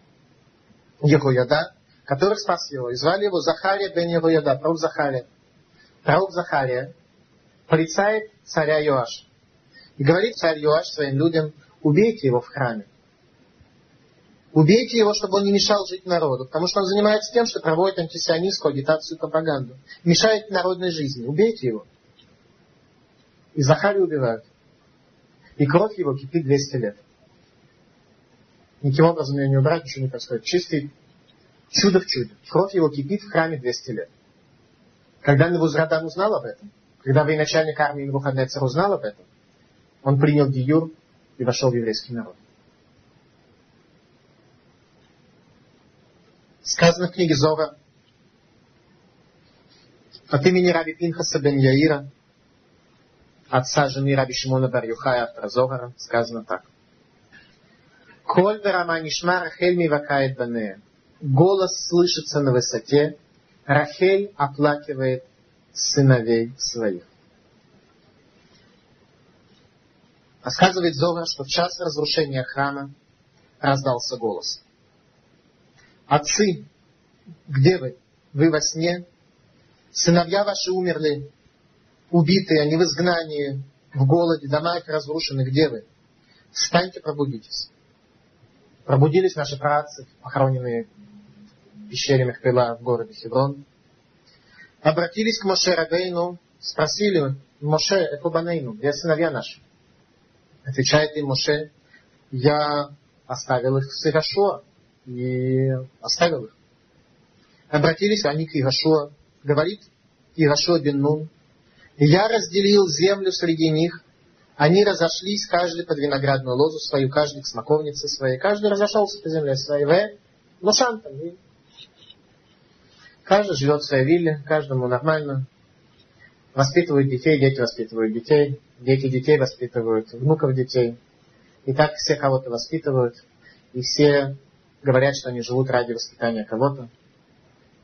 Егояда, который спас его. И звали его Захария бен Егояда, пророк Захария. Пророк Захария порицает царя Йоаша. И говорит царь Йоаш своим людям, убейте его в храме. Убейте его, чтобы он не мешал жить народу, потому что он занимается тем, что проводит антисионистскую агитацию и пропаганду. Мешает народной жизни. Убейте его. И Захарию убивают. И кровь его кипит 200 лет. Никаким образом ее не убрать, ничего не происходит. Чистый чудо в чудо. Кровь его кипит в храме 200 лет. Когда Навузрадан узнал об этом, когда военачальник армии Навуходнецер узнал об этом, он принял диюр и вошел в еврейский народ. Сказано в книге Зора от имени Раби Пинхаса бен Яира, отца жены Раби Шимона бар Юхая, автора Зогара, сказано так. Коль верама нишма Рахель мивакает банея. Голос слышится на высоте. Рахель оплакивает сыновей своих. Рассказывает Зора, что в час разрушения храма раздался голос. Отцы, где вы? Вы во сне? Сыновья ваши умерли, убитые, они в изгнании, в голоде, дома их разрушены. Где вы? Встаньте, пробудитесь. Пробудились наши працы, похороненные в пещере Мехпила в городе Хеврон. Обратились к Моше Рабейну, спросили, Моше, это Банейну, где сыновья наши? Отвечает им Моше, я оставил их в Сирашуа и оставил их. Обратились они к Игашуа, говорит Игашуа бен Нун, я разделил землю среди них, они разошлись, каждый под виноградную лозу свою, каждый к смоковнице своей, каждый разошелся по земле своей. В Лошантам. Каждый живет в своей вилле, каждому нормально. Воспитывают детей, дети воспитывают детей, дети детей воспитывают внуков детей. И так все кого-то воспитывают, и все говорят, что они живут ради воспитания кого-то.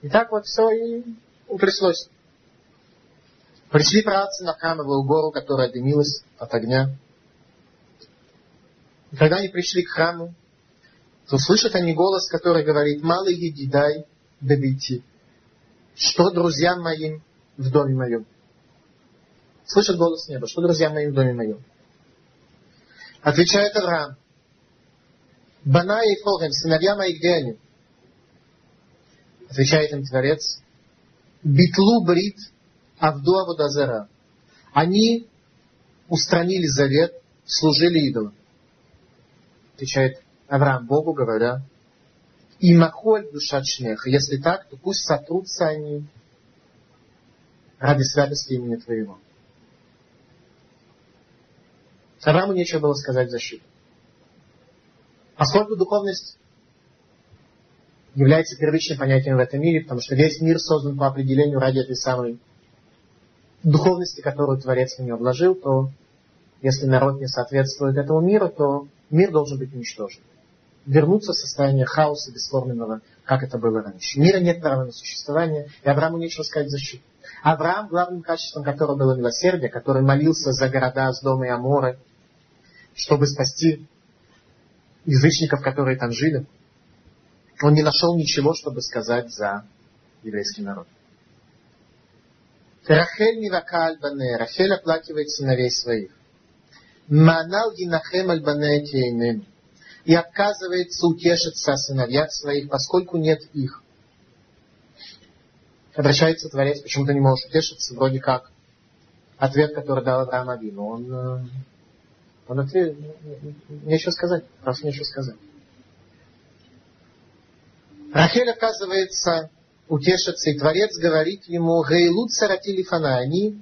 И так вот все и утряслось. Пришли праотцы на храмовую гору, которая дымилась от огня. И когда они пришли к храму, то слышат они голос, который говорит, «Малый едидай добейти». Что друзьям моим в доме моем? Слышат голос неба. Что друзьям моим в доме моем? Отвечает Авраам. Бана и Фохем, сыновья мои, где они? Отвечает им Творец. Битлу брит Авду Авудазара. Они устранили завет, служили идолам. Отвечает Авраам Богу, говоря, и махоль душа чмеха. Если так, то пусть сотрутся они ради святости имени Твоего. Аврааму нечего было сказать в защиту. Поскольку духовность является первичным понятием в этом мире, потому что весь мир создан по определению ради этой самой духовности, которую Творец на нее вложил, то если народ не соответствует этому миру, то мир должен быть уничтожен. Вернуться в состояние хаоса бесформенного, как это было раньше. Мира нет права на существование, и Аврааму нечего сказать в защиту. Авраам, главным качеством которого было милосердие, который молился за города с дома и Аморы, чтобы спасти язычников, которые там жили, он не нашел ничего, чтобы сказать за еврейский народ. Рахель Мивака Альбане. Рахель оплакивает сыновей своих. Манал Гинахем Альбане Кейнем. И отказывается утешиться о сыновьях своих, поскольку нет их. Обращается Творец, почему ты не можешь утешиться, вроде как ответ, который дал Авраам Авину. Он, э, он ответ, нечего сказать, просто нечего сказать. Рахель, оказывается, утешится, и Творец говорит ему, «Гейлут саратили фана, они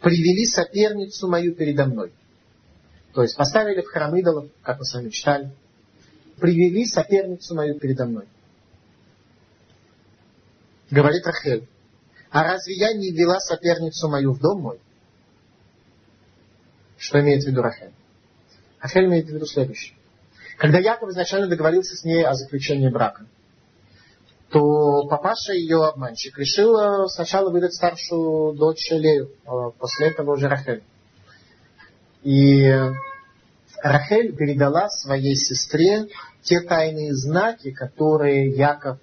привели соперницу мою передо мной». То есть поставили в храм идолов, как мы с вами читали, привели соперницу мою передо мной. Говорит Рахель, а разве я не ввела соперницу мою в дом мой? Что имеет в виду Рахель? Рахель имеет в виду следующее. Когда Яков изначально договорился с ней о заключении брака – то папаша ее обманщик решил сначала выдать старшую дочь Лею, а после этого уже Рахель. И Рахель передала своей сестре те тайные знаки, которые Яков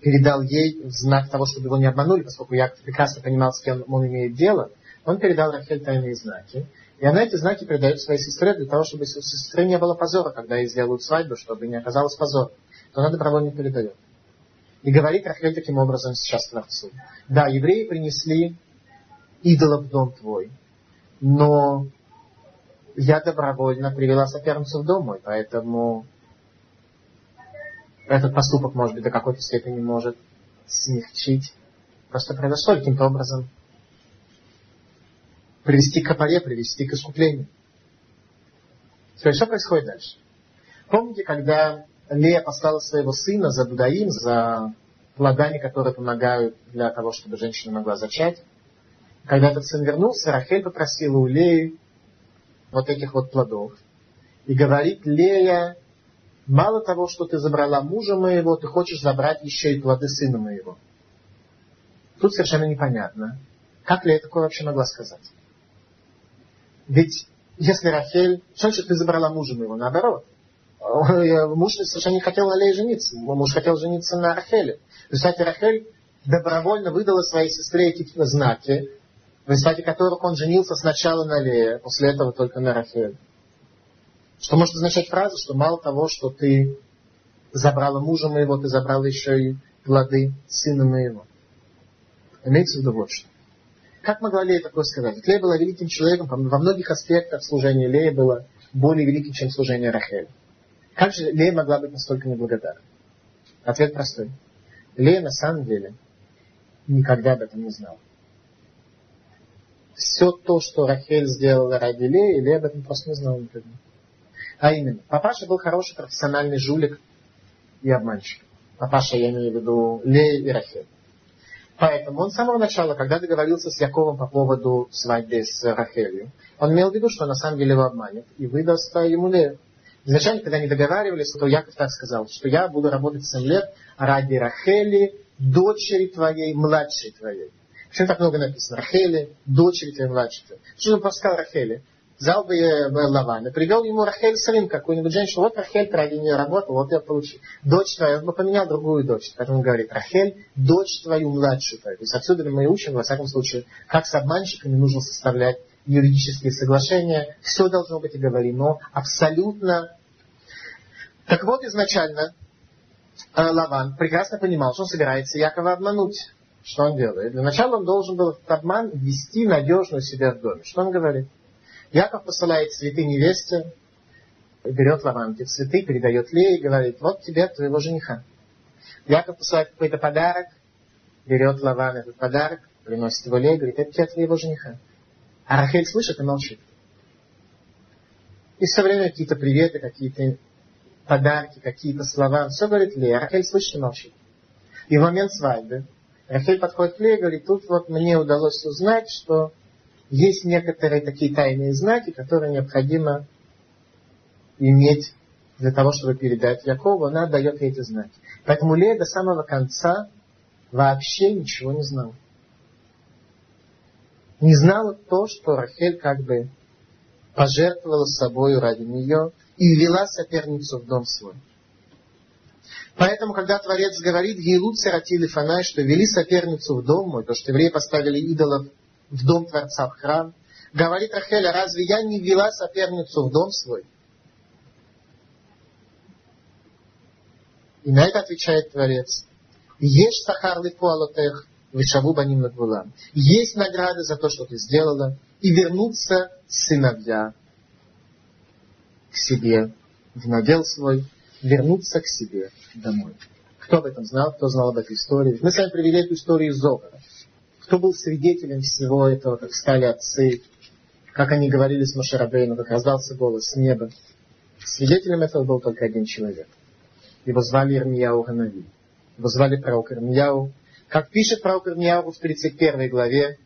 передал ей в знак того, чтобы его не обманули, поскольку Яков прекрасно понимал, с кем он имеет дело, он передал Рахель тайные знаки. И она эти знаки передает своей сестре для того, чтобы у сестры не было позора, когда ей сделают свадьбу, чтобы не оказалось позора. То она добровольно передает. И говорит Рахель таким образом сейчас Творцу. Да, евреи принесли идола в дом твой, но я добровольно привела соперницу в дом мой, поэтому этот поступок, может быть, до какой-то степени может смягчить. Просто произошло каким-то образом привести к капаре, привести к искуплению. Теперь, что происходит дальше? Помните, когда Лея послала своего сына за Дудаим, за плодами, которые помогают для того, чтобы женщина могла зачать. Когда этот сын вернулся, Рахель попросила у Леи вот этих вот плодов. И говорит, Лея, мало того, что ты забрала мужа моего, ты хочешь забрать еще и плоды сына моего. Тут совершенно непонятно, как Лея такое вообще могла сказать. Ведь если Рахель, что значит ты забрала мужа моего? Наоборот. Муж совершенно не хотел на Лее жениться. Муж хотел жениться на Рахеле. В результате Рахель добровольно выдала своей сестре эти знаки, в результате которых он женился сначала на Лее, после этого только на Рахель. Что может означать фраза, что мало того, что ты забрала мужа моего, ты забрала еще и плоды сына моего. Имеется в виду вот что. Как могла Лея такое сказать? Лея была великим человеком, во многих аспектах служения Лея было более великим, чем служение Рахель. Как же Лея могла быть настолько неблагодарна? Ответ простой. Лея на самом деле никогда об этом не знала. Все то, что Рахель сделала ради Леи, Лея об этом просто не знала никогда. А именно, папаша был хороший профессиональный жулик и обманщик. Папаша, я имею в виду Лея и Рахель. Поэтому он с самого начала, когда договорился с Яковом по поводу свадьбы с Рахелью, он имел в виду, что на самом деле его обманет и выдаст ему Лею. Изначально, когда они договаривались, то Яков так сказал, что я буду работать 7 лет ради Рахели, дочери твоей, младшей твоей. Почему так много написано? Рахели, дочери твоей, младшей твоей. Почему он просто сказал Рахели? Взял бы Лаван и привел ему Рахель с какую-нибудь женщину. Вот Рахель, ради нее работал, вот я получил. Дочь твоя, он бы поменял другую дочь. Поэтому он говорит, Рахель, дочь твою, младшую твою. То есть отсюда мы учим, во всяком случае, как с обманщиками нужно составлять юридические соглашения. Все должно быть оговорено абсолютно так вот, изначально э, Лаван прекрасно понимал, что он собирается Якова обмануть. Что он делает? Для начала он должен был этот обман ввести надежно себя в доме. Что он говорит? Яков посылает цветы невесте, берет Лаван эти цветы, передает Лее и говорит, вот тебе твоего жениха. Яков посылает какой-то подарок, берет Лаван этот подарок, приносит его Лея, говорит, это тебя твоего жениха. А Рахель слышит и молчит. И все время какие-то приветы, какие-то подарки, какие-то слова. Все говорит Лея. Рахель слышит и молчит. И в момент свадьбы Рахель подходит к Лее и говорит, тут вот мне удалось узнать, что есть некоторые такие тайные знаки, которые необходимо иметь для того, чтобы передать Якову. Она дает ей эти знаки. Поэтому Лея до самого конца вообще ничего не знала. Не знала то, что Рахель как бы пожертвовала собой ради нее и ввела соперницу в дом свой. Поэтому, когда Творец говорит, Гейлут Саратили Фанай, что вели соперницу в дом мой, то, что евреи поставили идолов в дом Творца, в храм, говорит Рахеля, разве я не ввела соперницу в дом свой? И на это отвечает Творец. Ешь сахар лифуалотех, вишаву баним нагвулам. Есть награды за то, что ты сделала, и вернуться сыновья к себе в надел свой, вернуться к себе домой. Кто об этом знал? Кто знал об этой истории? Мы с вами привели эту историю из Зогара. Кто был свидетелем всего этого, как стали отцы, как они говорили с Машарабейну, как раздался голос с неба. Свидетелем этого был только один человек. Его звали Ирмияу Ханави. Его звали пророк Ирмияу. Как пишет пророк Ирмияу в 31 главе,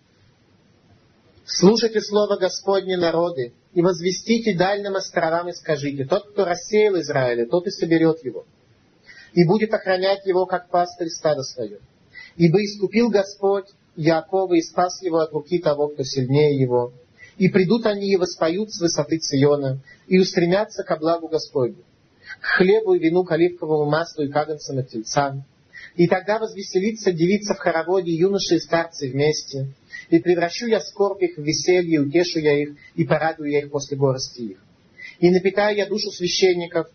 «Слушайте слово Господне народы, и возвестите дальним островам и скажите, тот, кто рассеял Израиля, тот и соберет его, и будет охранять его, как пастырь стада свое. Ибо искупил Господь Якова и спас его от руки того, кто сильнее его. И придут они и воспоют с высоты Циона, и устремятся ко благу Господню, к хлебу и вину, к оливковому маслу и каганцам и тельцам. И тогда возвеселится девица в хороводе, юноши и старцы вместе, и превращу я скорбь их в веселье, утешу я их, и порадую я их после горости их. И напитаю я душу священников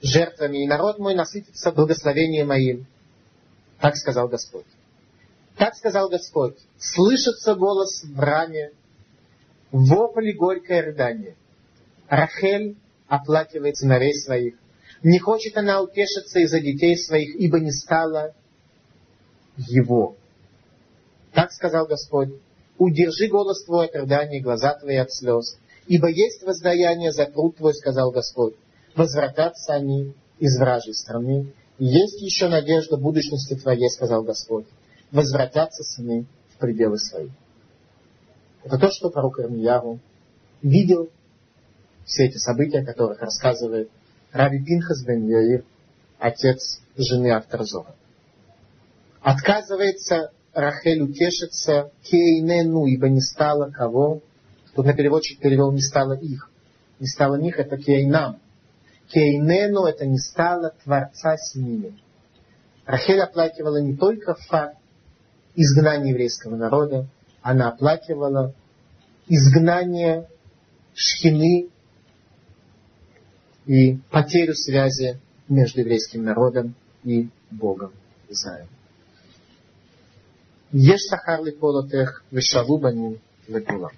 жертвами, и народ мой насытится благословением моим. Так сказал Господь. Так сказал Господь. Слышится голос в раме, вопль горькое рыдание. Рахель оплакивает сыновей своих. Не хочет она утешиться из-за детей своих, ибо не стало его. Так сказал Господь, удержи голос твой от рыдания и глаза твои от слез, ибо есть воздаяние за труд твой, сказал Господь. Возвратятся они из вражьей страны, и есть еще надежда будущности твоей, сказал Господь. Возвратятся сыны в пределы свои. Это то, что пророк Ирмияру видел все эти события, о которых рассказывает Раби Пинхас бен Яир, отец жены Авторзора. Отказывается Рахель утешится кейнену, ибо не стало кого. Тут на переводчик перевел не стало их. Не стало них, это кейнам. Кейнену это не стало Творца с ними. Рахель оплакивала не только факт изгнания еврейского народа, она оплакивала изгнание шхины и потерю связи между еврейским народом и Богом Израиля. Ешь сахар липолотех, вешалу баним легула.